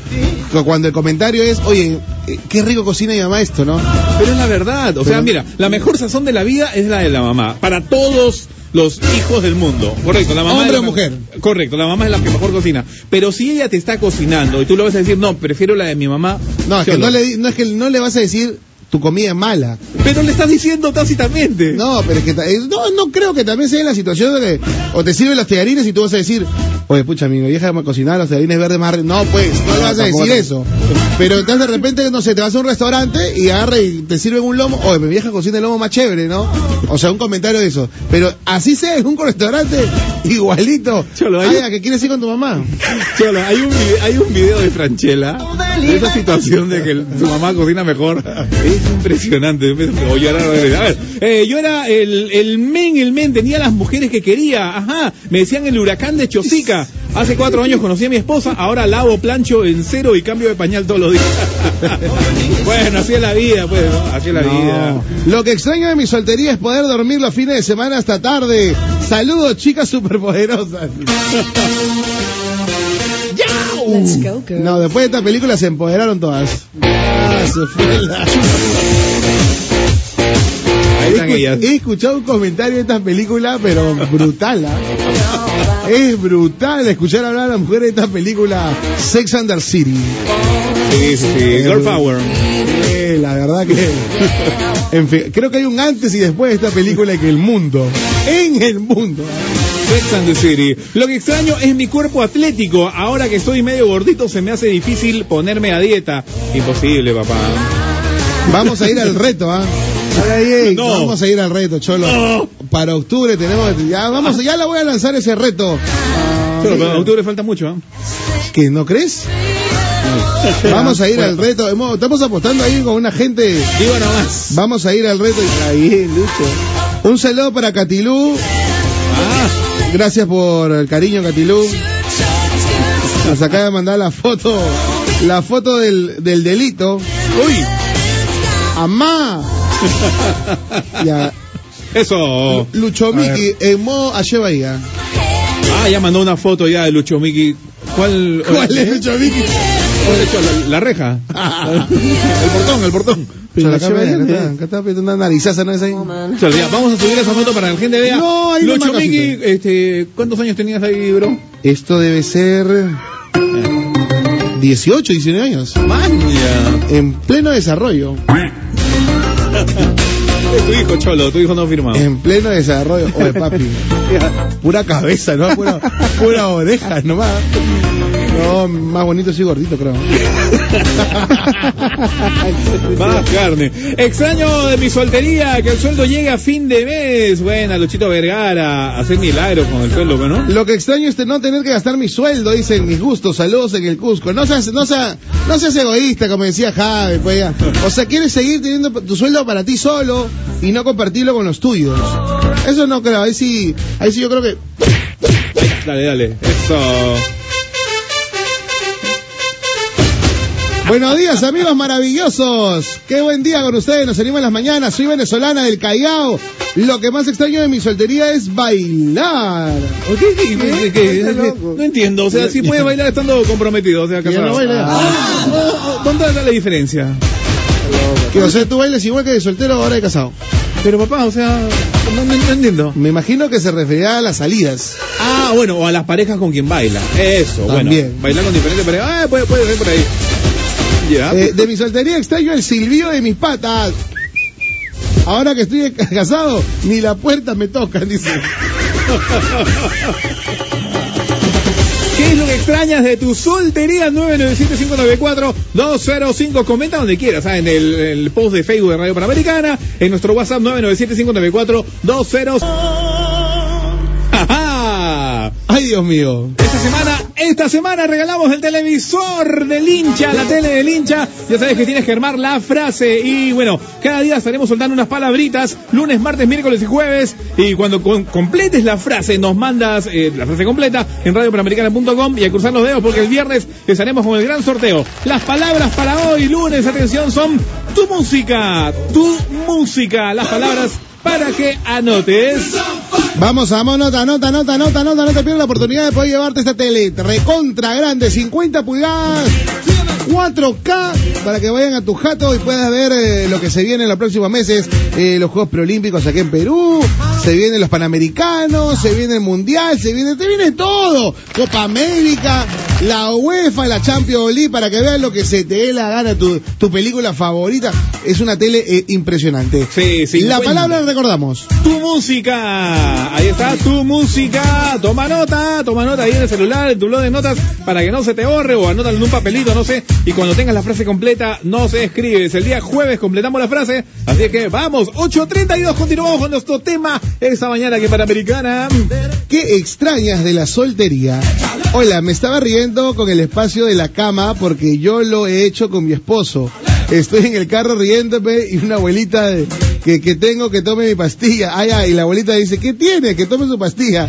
cuando el comentario es, oye, eh, qué rico cocina mi mamá esto, ¿no? Pero es la verdad. O sea, mira, la mejor sazón de la vida es la de la mamá. Para todos los hijos del mundo. Correcto, la mamá. Hombre es la o mujer. Correcto, la mamá es la que mejor cocina. Pero si ella te está cocinando y tú le vas a decir, no, prefiero la de mi mamá. No, es que no, le, no es que no le vas a decir tu comida es mala. Pero le estás diciendo tácitamente. No, pero es que eh, no, no creo que también sea la situación de que o te sirven los tallarines y tú vas a decir, oye, pucha, mi vieja me cocinaba los tallarines verdes más. ri-". No, pues, no le vas a decir eso. Pero entonces de repente, no sé, te vas a un restaurante y agarra y te sirven un lomo, oye, mi vieja cocina el lomo más chévere, ¿no? O sea, un comentario de eso. Pero así sea en un restaurante, igualito. Cholo, hay- Ay, ¿a qué quieres ir con tu mamá? Cholo, hay un, hay un video de Franchella de esa situación de que su mamá cocina mejor. Es impresionante. Me voy a llorar. A ver, eh, yo era el, el men, el men, tenía las mujeres que quería. Ajá, me decían el huracán de Chosica. Hace cuatro años conocí a mi esposa, ahora lavo, plancho en cero y cambio de pañal todos los días. bueno, así es la vida, pues, ¿no? así es la vida. Lo que extraño de mi soltería es poder dormir los fines de semana hasta tarde. Saludos, chicas superpoderosas. Let's go, girl. No, después de esta película se empoderaron todas. Ah, se fue la- Ahí están He, escu- ellas. he escuchado un comentario de esta película, pero brutal. ¿ah? Es brutal escuchar hablar a las mujeres de esta película Sex and the City. Sí, sí, sí. Girl Power. Eh, la verdad que. En fin, creo que hay un antes y después de esta película que el mundo. En el mundo. Sex and the City. Lo que extraño es mi cuerpo atlético. Ahora que estoy medio gordito se me hace difícil ponerme a dieta. Imposible, papá. Vamos a ir al reto, ¿ah? No. Vamos a ir al reto, Cholo. No. Para octubre tenemos. Ya, vamos, ya la voy a lanzar ese reto. Pero para octubre falta mucho. ¿eh? ¿Que no crees? Vamos a ir al reto. Hemos- Estamos apostando ahí con una gente. Digo nomás. Vamos a ir al reto. Ahí, Lucho. Un saludo para Catilú. Ah, Gracias por el cariño, Catilú. Nos acaba de mandar la foto. La foto del, del delito. uy, ¡Amá! Ya. eso. Lucho Miki en modo Aye Bahía. Ah, ya mandó una foto ya de Lucho Miki. ¿Cuál? ¿Cuál es Lucho Miki? ¿Cuál es la, la reja? el portón, el portón. Pero acá está, está apretando una narizaza, ¿no es ahí? Vamos a subir esa foto para que la gente vea. No, ahí Lucho Miki, este, ¿cuántos años tenías ahí, bro? Esto debe ser 18, 19 años. Maña. En pleno desarrollo. Tu hijo, Cholo, tu hijo no firmado. En pleno desarrollo. Oye, papi. Pura cabeza, ¿no? Pura, pura oreja nomás. No, más bonito soy gordito, creo. Más carne. Extraño de mi soltería, que el sueldo llegue a fin de mes. Buena, Luchito Vergara, hacer milagros con el sueldo, ¿no? Lo que extraño es no tener que gastar mi sueldo, dicen mis gustos, saludos en el Cusco. No seas, no seas, no seas egoísta, como decía Javi, pues ya. O sea, quieres seguir teniendo tu sueldo para ti solo y no compartirlo con los tuyos. Eso no creo, ahí sí, ahí sí yo creo que Dale, dale. Eso. Buenos días, amigos maravillosos. Qué buen día con ustedes. Nos salimos en las mañanas. Soy venezolana del Callao. Lo que más extraño de mi soltería es bailar. ¿Qué, qué- no entiendo, o sea, si puedes bailar estando comprometido, o sea, casado. no baila. Ah, ¿Dónde está la diferencia? Que o sea, tú bailes igual que de soltero ahora de casado. Pero papá, o sea, no, no- no entiendo. Me imagino que se refería a las salidas. Ah, bueno, o a las parejas con quien baila. Eso, También. bueno. Bailar con diferentes parejas. Ah, puede, puede ser por ahí. Eh, de mi soltería extraño el silbido de mis patas. Ahora que estoy casado, ni la puerta me tocan, dice. ¿Qué es lo que extrañas de tu soltería? 997-594-205. Comenta donde quieras, ¿ah? en el, el post de Facebook de Radio Panamericana, en nuestro WhatsApp 997-594-205. Ay, Dios mío. Esta semana, esta semana regalamos el televisor del hincha, la tele del hincha. Ya sabes que tienes que armar la frase. Y bueno, cada día estaremos soltando unas palabritas, lunes, martes, miércoles y jueves. Y cuando completes la frase, nos mandas eh, la frase completa en radiopanamericana.com y a cruzar los dedos porque el viernes estaremos con el gran sorteo. Las palabras para hoy, lunes, atención, son tu música, tu música. Las palabras para que anotes. Vamos, vamos, nota, nota, nota, nota, nota, no te pierdas la oportunidad de poder llevarte esta tele recontra grande, 50 pulgadas, 4K, para que vayan a tu jato y puedas ver eh, lo que se viene en los próximos meses, eh, los Juegos Preolímpicos aquí en Perú, se vienen los Panamericanos, se viene el Mundial, se viene, te viene todo, Copa América, la UEFA, la Champions League, para que vean lo que se te dé la gana, tu, tu película favorita, es una tele eh, impresionante. Sí, sí. La palabra recordamos. Tu música. Ahí está tu música. Toma nota, toma nota ahí en el celular, en tu blog de notas, para que no se te borre o anótalo en un papelito, no sé. Y cuando tengas la frase completa, no se escribes. El día jueves completamos la frase. Así que vamos, 8.32, continuamos con nuestro tema esta mañana que Panamericana. ¿Qué extrañas de la soltería? Hola, me estaba riendo con el espacio de la cama porque yo lo he hecho con mi esposo. Estoy en el carro riéndome y una abuelita de- que, que tengo que tome mi pastilla. Ay, ay, y la abuelita dice, ¿qué tiene? Que tome su pastilla.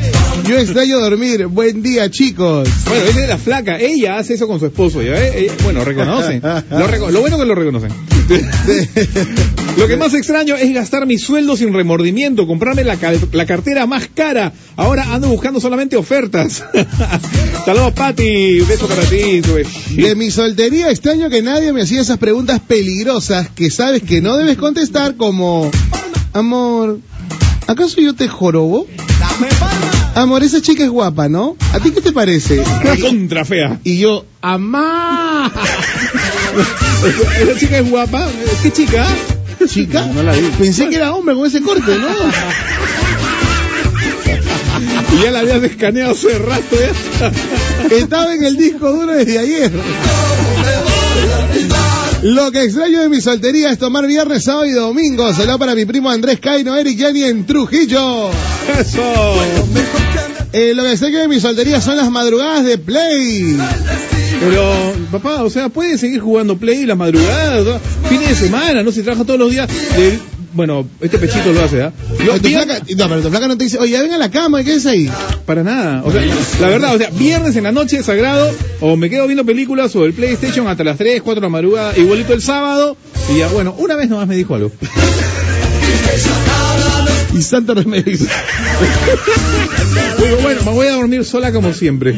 Yo extraño dormir. Buen día, chicos. Bueno, esa es la flaca. Ella hace eso con su esposo. ¿ya? Ella- bueno, reconoce. Lo, reco- lo bueno que lo reconocen. Lo que más extraño es gastar mi sueldo sin remordimiento, comprarme la, la cartera más cara. Ahora ando buscando solamente ofertas. Saludos, Pati. Un beso para ti. De mi soltería extraño que nadie me hacía esas preguntas peligrosas que sabes que no debes contestar como, amor, ¿acaso yo te jorobo? Amor, esa chica es guapa, ¿no? ¿A ti qué te parece? Contra fea. Y yo, amá. Esa chica es guapa. ¿Qué chica? ¿Chica? Pensé que era hombre con ese corte, ¿no? Y ya la habías escaneado hace rato. ¿ya? Estaba en el disco duro desde ayer. Lo que extraño de mi soltería es tomar viernes, sábado y domingo. Saludos para mi primo Andrés Caino, Eric Yani en Trujillo. Eso. Eh, lo que extraño de mi soltería son las madrugadas de Play. Pero, papá, o sea, puedes seguir jugando Play las madrugadas, ¿no? fines de semana, ¿no? Si trabaja todos los días. de- bueno, este pechito lo hace, ¿ah? No, pero tu flaca no te dice, oye, ven a la cama, ¿qué es ahí? Para nada. O sea, la verdad, o sea, viernes en la noche sagrado, o me quedo viendo películas o el PlayStation hasta las 3, 4 de la madrugada, igualito el sábado. Y ya, bueno, una vez nomás me dijo algo. Y santo remedio. Bueno, me voy a dormir sola como siempre.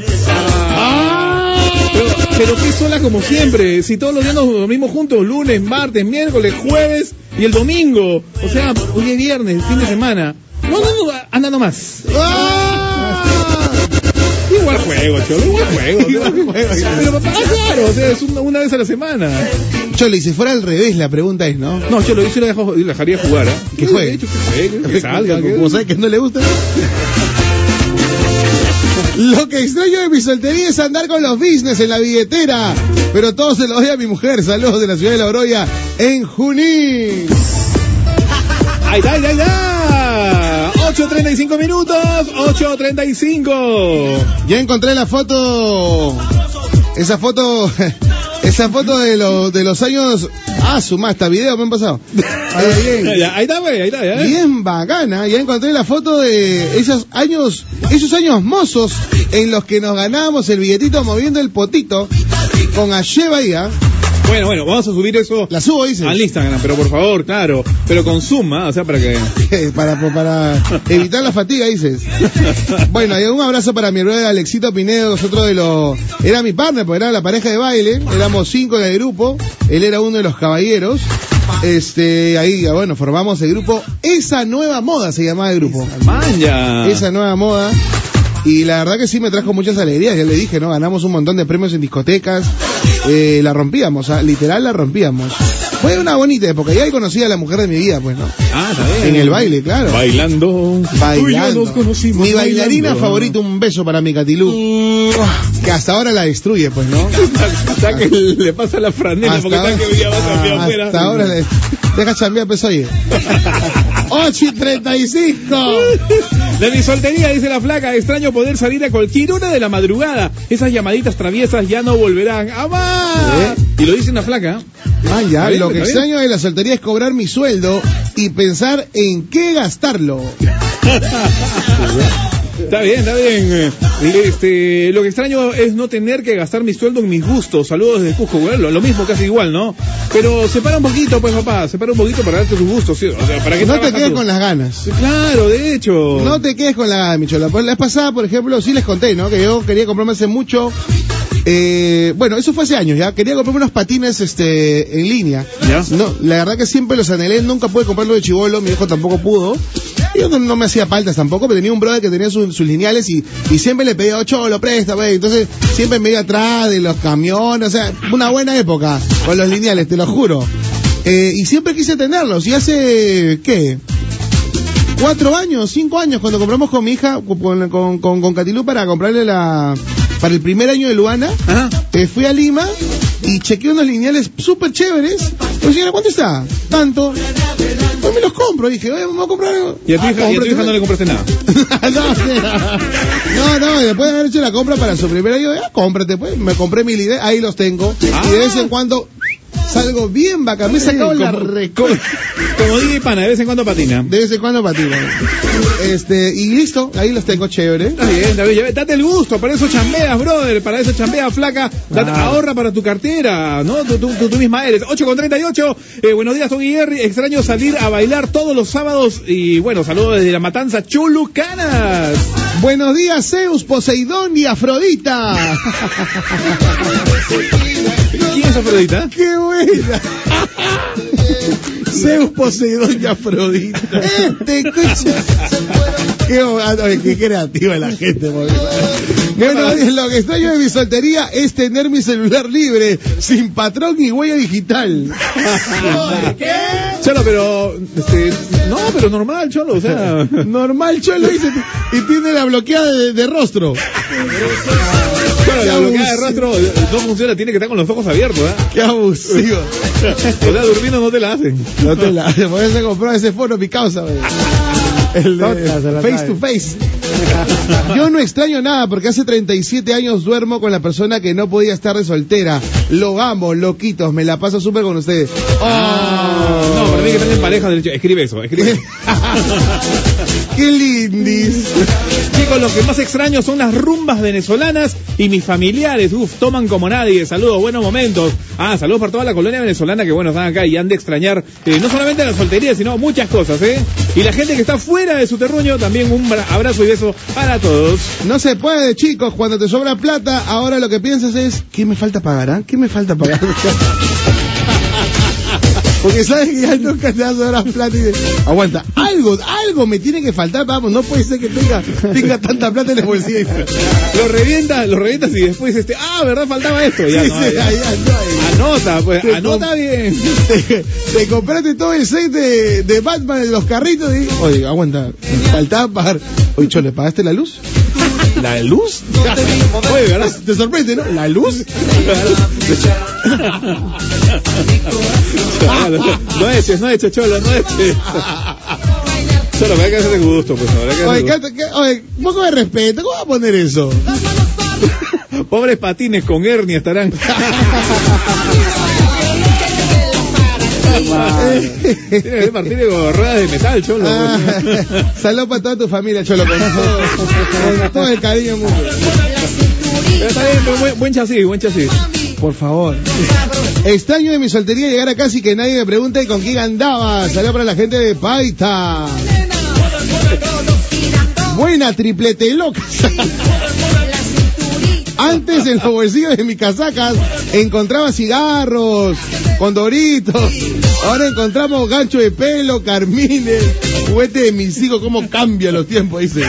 Pero, pero qué sola como siempre, si todos los días nos dormimos juntos, lunes, martes, miércoles, jueves y el domingo. O sea, hoy es viernes, fin de semana. No, no, no, anda nomás. ¡Ah! Igual juego, cholo, igual juego. Pero papá, ah, claro, o sea, es una, una vez a la semana. Chole, y si fuera al revés, la pregunta es, ¿no? No, cholo, yo sí dejo, la dejaría jugar, ¿ah? Que juegue. Que juegue, que salga. que- Como sabes que no le gusta. Lo que extraño de mi soltería es andar con los business en la billetera. Pero todo se lo doy a mi mujer. Saludos de la ciudad de La Oroya, en Junín. ¡Ahí está, ahí está, ahí está! 8.35 minutos, 8.35. Ya encontré la foto. Esa foto. Esa foto de, los de los años. Ah, suma, hasta video me han pasado. Eh, bien. Ahí está, ahí está. Bien bacana, ya encontré la foto de esos años, esos años mozos en los que nos ganábamos el billetito moviendo el potito con Aye Bahía. Bueno, bueno, vamos a subir eso La subo, dice. al Instagram, pero por favor, claro, pero con suma, o sea, para que... para, para evitar la fatiga, dices. Bueno, y un abrazo para mi brother Alexito Pinedo, es otro de los... Era mi partner, porque era la pareja de baile, éramos cinco en el grupo, él era uno de los caballeros. Este, ahí, bueno, formamos el grupo Esa Nueva Moda, se llamaba el grupo. ¡Manja! esa nueva moda. Y la verdad que sí me trajo muchas alegrías, ya le dije, ¿no? Ganamos un montón de premios en discotecas, eh, la rompíamos, sea, literal la rompíamos. Fue una bonita época, y ahí conocí a la mujer de mi vida, pues, ¿no? Ah, está. En el baile, claro. Bailando. Bailando. nos conocimos Mi bailarina bailando. favorita, un beso para mi Catilú. Que hasta ahora la destruye, pues, ¿no? Hasta que le pasa la franela porque está que hoy día va a cambiar Ah, afuera. hasta ahora le- deja chambear, pues, oye. 8 y 35. De mi soltería, dice la flaca, extraño poder salir a cualquier hora de la madrugada. Esas llamaditas traviesas ya no volverán. ¡Amá! Y lo dice una flaca. Ah, ya, bien, lo que extraño de la soltería es cobrar mi sueldo y pensar en qué gastarlo. Está bien, está bien. Este, lo que extraño es no tener que gastar mi sueldo en mis gustos. Saludos desde Cusco, güey. Lo, mismo, casi igual, ¿no? Pero separa un poquito, pues, papá. Separa un poquito para darte tus gustos, ¿sí? O sea, para que No te quedes tú? con las ganas. Claro, de hecho. No te quedes con la gana, Michola. Pues la vez pasada, por ejemplo, sí les conté, ¿no? Que yo quería comprarme hace mucho. eh, bueno, eso fue hace años ya. Quería comprarme unos patines este, en línea. ¿Ya? No, la verdad que siempre los anhelé. Nunca pude comprarlo de chivolo. Mi hijo tampoco pudo. Yo no, no me hacía faltas tampoco, pero tenía un brother que tenía sus, sus lineales y, y siempre le pedía, ocho, lo presta, güey. Entonces, siempre me iba atrás de los camiones. O sea, una buena época con los lineales, te lo juro. Eh, y siempre quise tenerlos. Y hace, ¿qué? cuatro años, cinco años, cuando compramos con mi hija, con, con, con, con Catilú para comprarle la, para el primer año de Luana, eh, fui a Lima y chequeé unos lineales súper chéveres. Pues señora, ¿cuánto está? Tanto. Pues me los compro, dije, oye, vamos a comprar. Y a tu Ah, y a tu hija no le compraste nada. no, no, no, después de haber hecho la compra para su primer año, ya cómprate, pues. Me compré mi lineal, ahí los tengo. Ah. Y de vez en cuando salgo bien bacán. Me he sacado la Como- reco... Como DJ Pana, de vez en cuando patina. De vez en cuando patina. Este, y listo, ahí los tengo chévere. Está bien. Ya- Date el gusto, para eso chambeas, brother. Para eso chambeas, flaca. Date- ahorra para tu cartera, ¿no? Tú, tú, tú, tú misma eres. 8 con 38. Eh, buenos días, Tony Jerry. Extraño salir a bailar todos los sábados. Y bueno, saludos desde la matanza Chulucanas. Buenos días, Zeus, Poseidón y Afrodita. ¿Quién es Afrodita? ¡Qué buena! Zeus, Poseidón y Afrodita. Este, escucha. Qué, ah, qué creativa la gente. Bueno, lo que extraño de mi soltería es tener mi celular libre, sin patrón ni huella digital. Cholo, pero. Este, no, pero normal, Cholo. O sea. Normal, cholo, dice, y tiene la bloqueada de, de rostro. Claro, la bloqueada de rostro no funciona, tiene que estar con los ojos abiertos, ¿eh? Qué abusivo. O sea, durmiendo no te la hacen. No te la, por eso compró ese foro mi causa, güey. El de face to face. Yo no extraño nada porque hace 37 años duermo con la persona que no podía estar de soltera. Lo amo, loquitos, me la paso súper con ustedes. No, para mí que están en pareja derecho. Escribe eso, escribe. ¡Qué lindis! Chicos, lo que más extraño son las rumbas venezolanas y mis familiares. Uf, toman como nadie. Saludos, buenos momentos. Ah, saludos para toda la colonia venezolana que, bueno, están acá y han de extrañar eh, no solamente la soltería, sino muchas cosas, ¿eh? Y la gente que está fuera de su terruño, también un bra- abrazo y beso para todos. No se puede, chicos, cuando te sobra plata, ahora lo que piensas es, ¿qué me falta pagar? ah? ¿Qué me falta pagar? Porque sabes que ya nunca te vas a sobrar plata y dices, aguanta, algo, algo me tiene que faltar, vamos, no puede ser que tenga, tenga tanta plata en el bolsillo. Lo revientas, lo revientas y después, este, ah, ¿verdad? Faltaba esto. Ya, Sí, no, sí, ya. ya, ya, ya. Anota, pues, Te anota bien. Te, te compraste todo el set de, de Batman en los carritos y, oye, aguanta, faltaba pagar. Oye, Chole, ¿pagaste la luz? ¿La luz? Oye, ¿verdad? Te sorprende, ¿no? ¿La luz? no eches, no eches, cholo, no eches. Cholo, me hay que hacer de gusto, pues, que Oye, de ¿qué- qué- oye, un poco de respeto, ¿cómo va a poner eso? gusto. Pobres patines con hernia estarán. Tiene que partir con ruedas de metal, cholo. Ah, pues. Salud para toda tu familia, Cholo, con todo, con todo el cariño mundo. Pero está bien, buen, buen chasis, buen chasis. Por favor. Extraño de mi soltería llegar a casa y que nadie me pregunte con quién andaba. Salud para la gente de Paita. Buena triplete loca. Antes en los bolsillos de mis casacas encontraba cigarros, condoritos. Ahora encontramos gancho de pelo, carmines, juguete de mis hijos. ¿Cómo cambian los tiempos? Dice.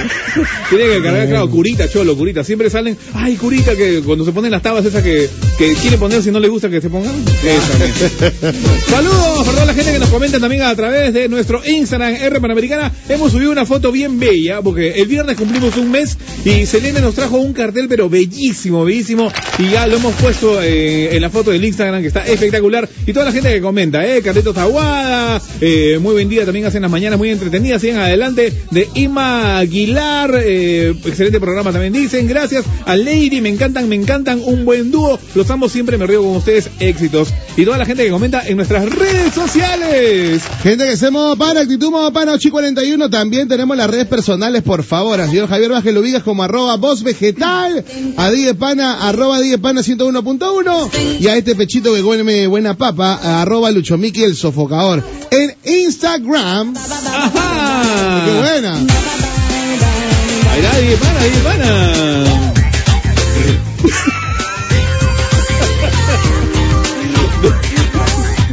Tiene que cargar, claro, curita, cholo, curita. Siempre salen, ay, curita, que cuando se ponen las tabas esas que, que quiere poner si no le gusta que se pongan. Esa. Saludos para toda la gente que nos comenta también a través de nuestro Instagram R Panamericana. Hemos subido una foto bien bella, porque el viernes cumplimos un mes y Selene nos trajo un cartel, pero bellísimo, bellísimo. Y ya lo hemos puesto eh, en la foto del Instagram, que está espectacular. Y toda la gente que comenta, eh, Aguada, eh, muy buen día, también hacen las mañanas muy entretenidas. Siguen adelante de Ima Aguilar, eh, excelente programa también dicen. Gracias a Lady, me encantan, me encantan, un buen dúo. Los amo, siempre me río con ustedes. Éxitos. Y toda la gente que comenta en nuestras redes sociales. Gente que se modo para, actitud modo para 841. También tenemos las redes personales, por favor. Al señor Javier Vázquez lo ubicas como arroba voz vegetal, a Diepana, arroba Diepana 101.1 y a este pechito que come buena papa, arroba Luchomiki el sofocador. En Instagram. Ajá. ¡Qué buena! Ahí va, ahí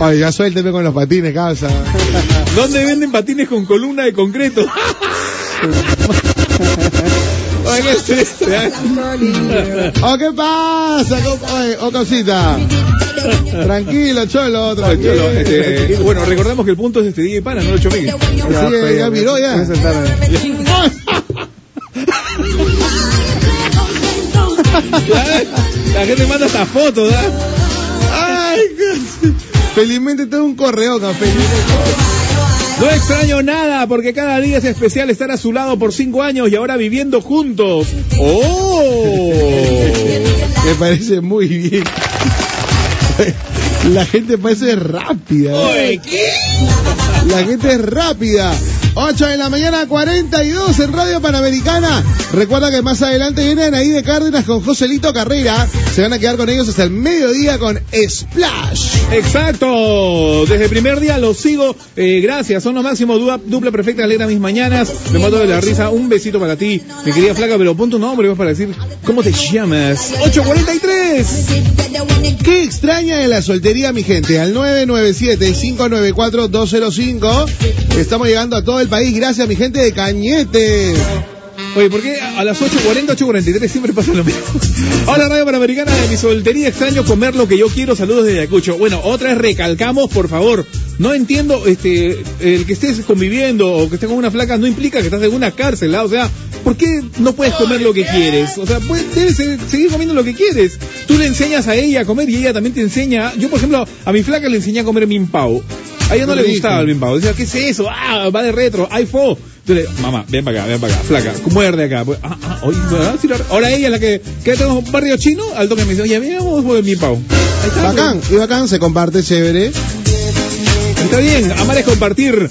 Ay, ya suélteme con los patines, casa. ¿Dónde venden patines con columna de concreto? Qué estrés, ¿eh? ¿O qué pasa? oye, Oh, cosita. Tranquilo, cholo, tranquilo. Cholo, este, bueno, recordamos que el punto es este DJ Pana, no lo Chomiki. Sí, ya miró ya. Voy a sentarme. La gente manda esta foto, ¿verdad? Felizmente tengo un correo, café. No extraño nada porque cada día es especial estar a su lado por cinco años y ahora viviendo juntos. ¡Oh! Me parece muy bien. La gente parece rápida. ¿eh? La gente es rápida. 8 de la mañana, 42 en Radio Panamericana. Recuerda que más adelante vienen ahí de Cárdenas con Joselito Carrera. Se van a quedar con ellos hasta el mediodía con Splash. Exacto. Desde el primer día los sigo. Eh, gracias. Son lo máximo. Dupla, dupla perfecta. Alegra mis mañanas. Me mato de la risa. Un besito para ti. Mi querida flaca, pero pon tu nombre para decir cómo te llamas. 843. ¿Qué extraña de la soltería, mi gente? Al 997-594-205. Estamos llegando a todo el país. Gracias, mi gente de Cañete. Oye, ¿por qué a las 8.40, 8.43 siempre pasa lo mismo? Hola, Radio Panamericana de mi soltería. Extraño comer lo que yo quiero. Saludos desde Ayacucho. Bueno, otra vez recalcamos, por favor. No entiendo, este, el que estés conviviendo o que estés con una flaca no implica que estás en una cárcel, ¿ah? O sea, ¿por qué no puedes comer lo que quieres? O sea, puedes, debes se- seguir comiendo lo que quieres. Tú le enseñas a ella a comer y ella también te enseña. Yo, por ejemplo, a mi flaca le enseñé a comer mimpao. A ella no le gustaba el mimpao. Decía, ¿qué es eso? Ah, va de retro, fo. Entonces, mamá, ven para acá, ven para acá, flaca, muerde acá. Pues, Ah, ah, oye, Ahora ella es la que, que tengo un barrio chino, al toque me dice, oye, por el está, Bacán, y bacán, se comparte chévere. pues. Está bien, amar es compartir.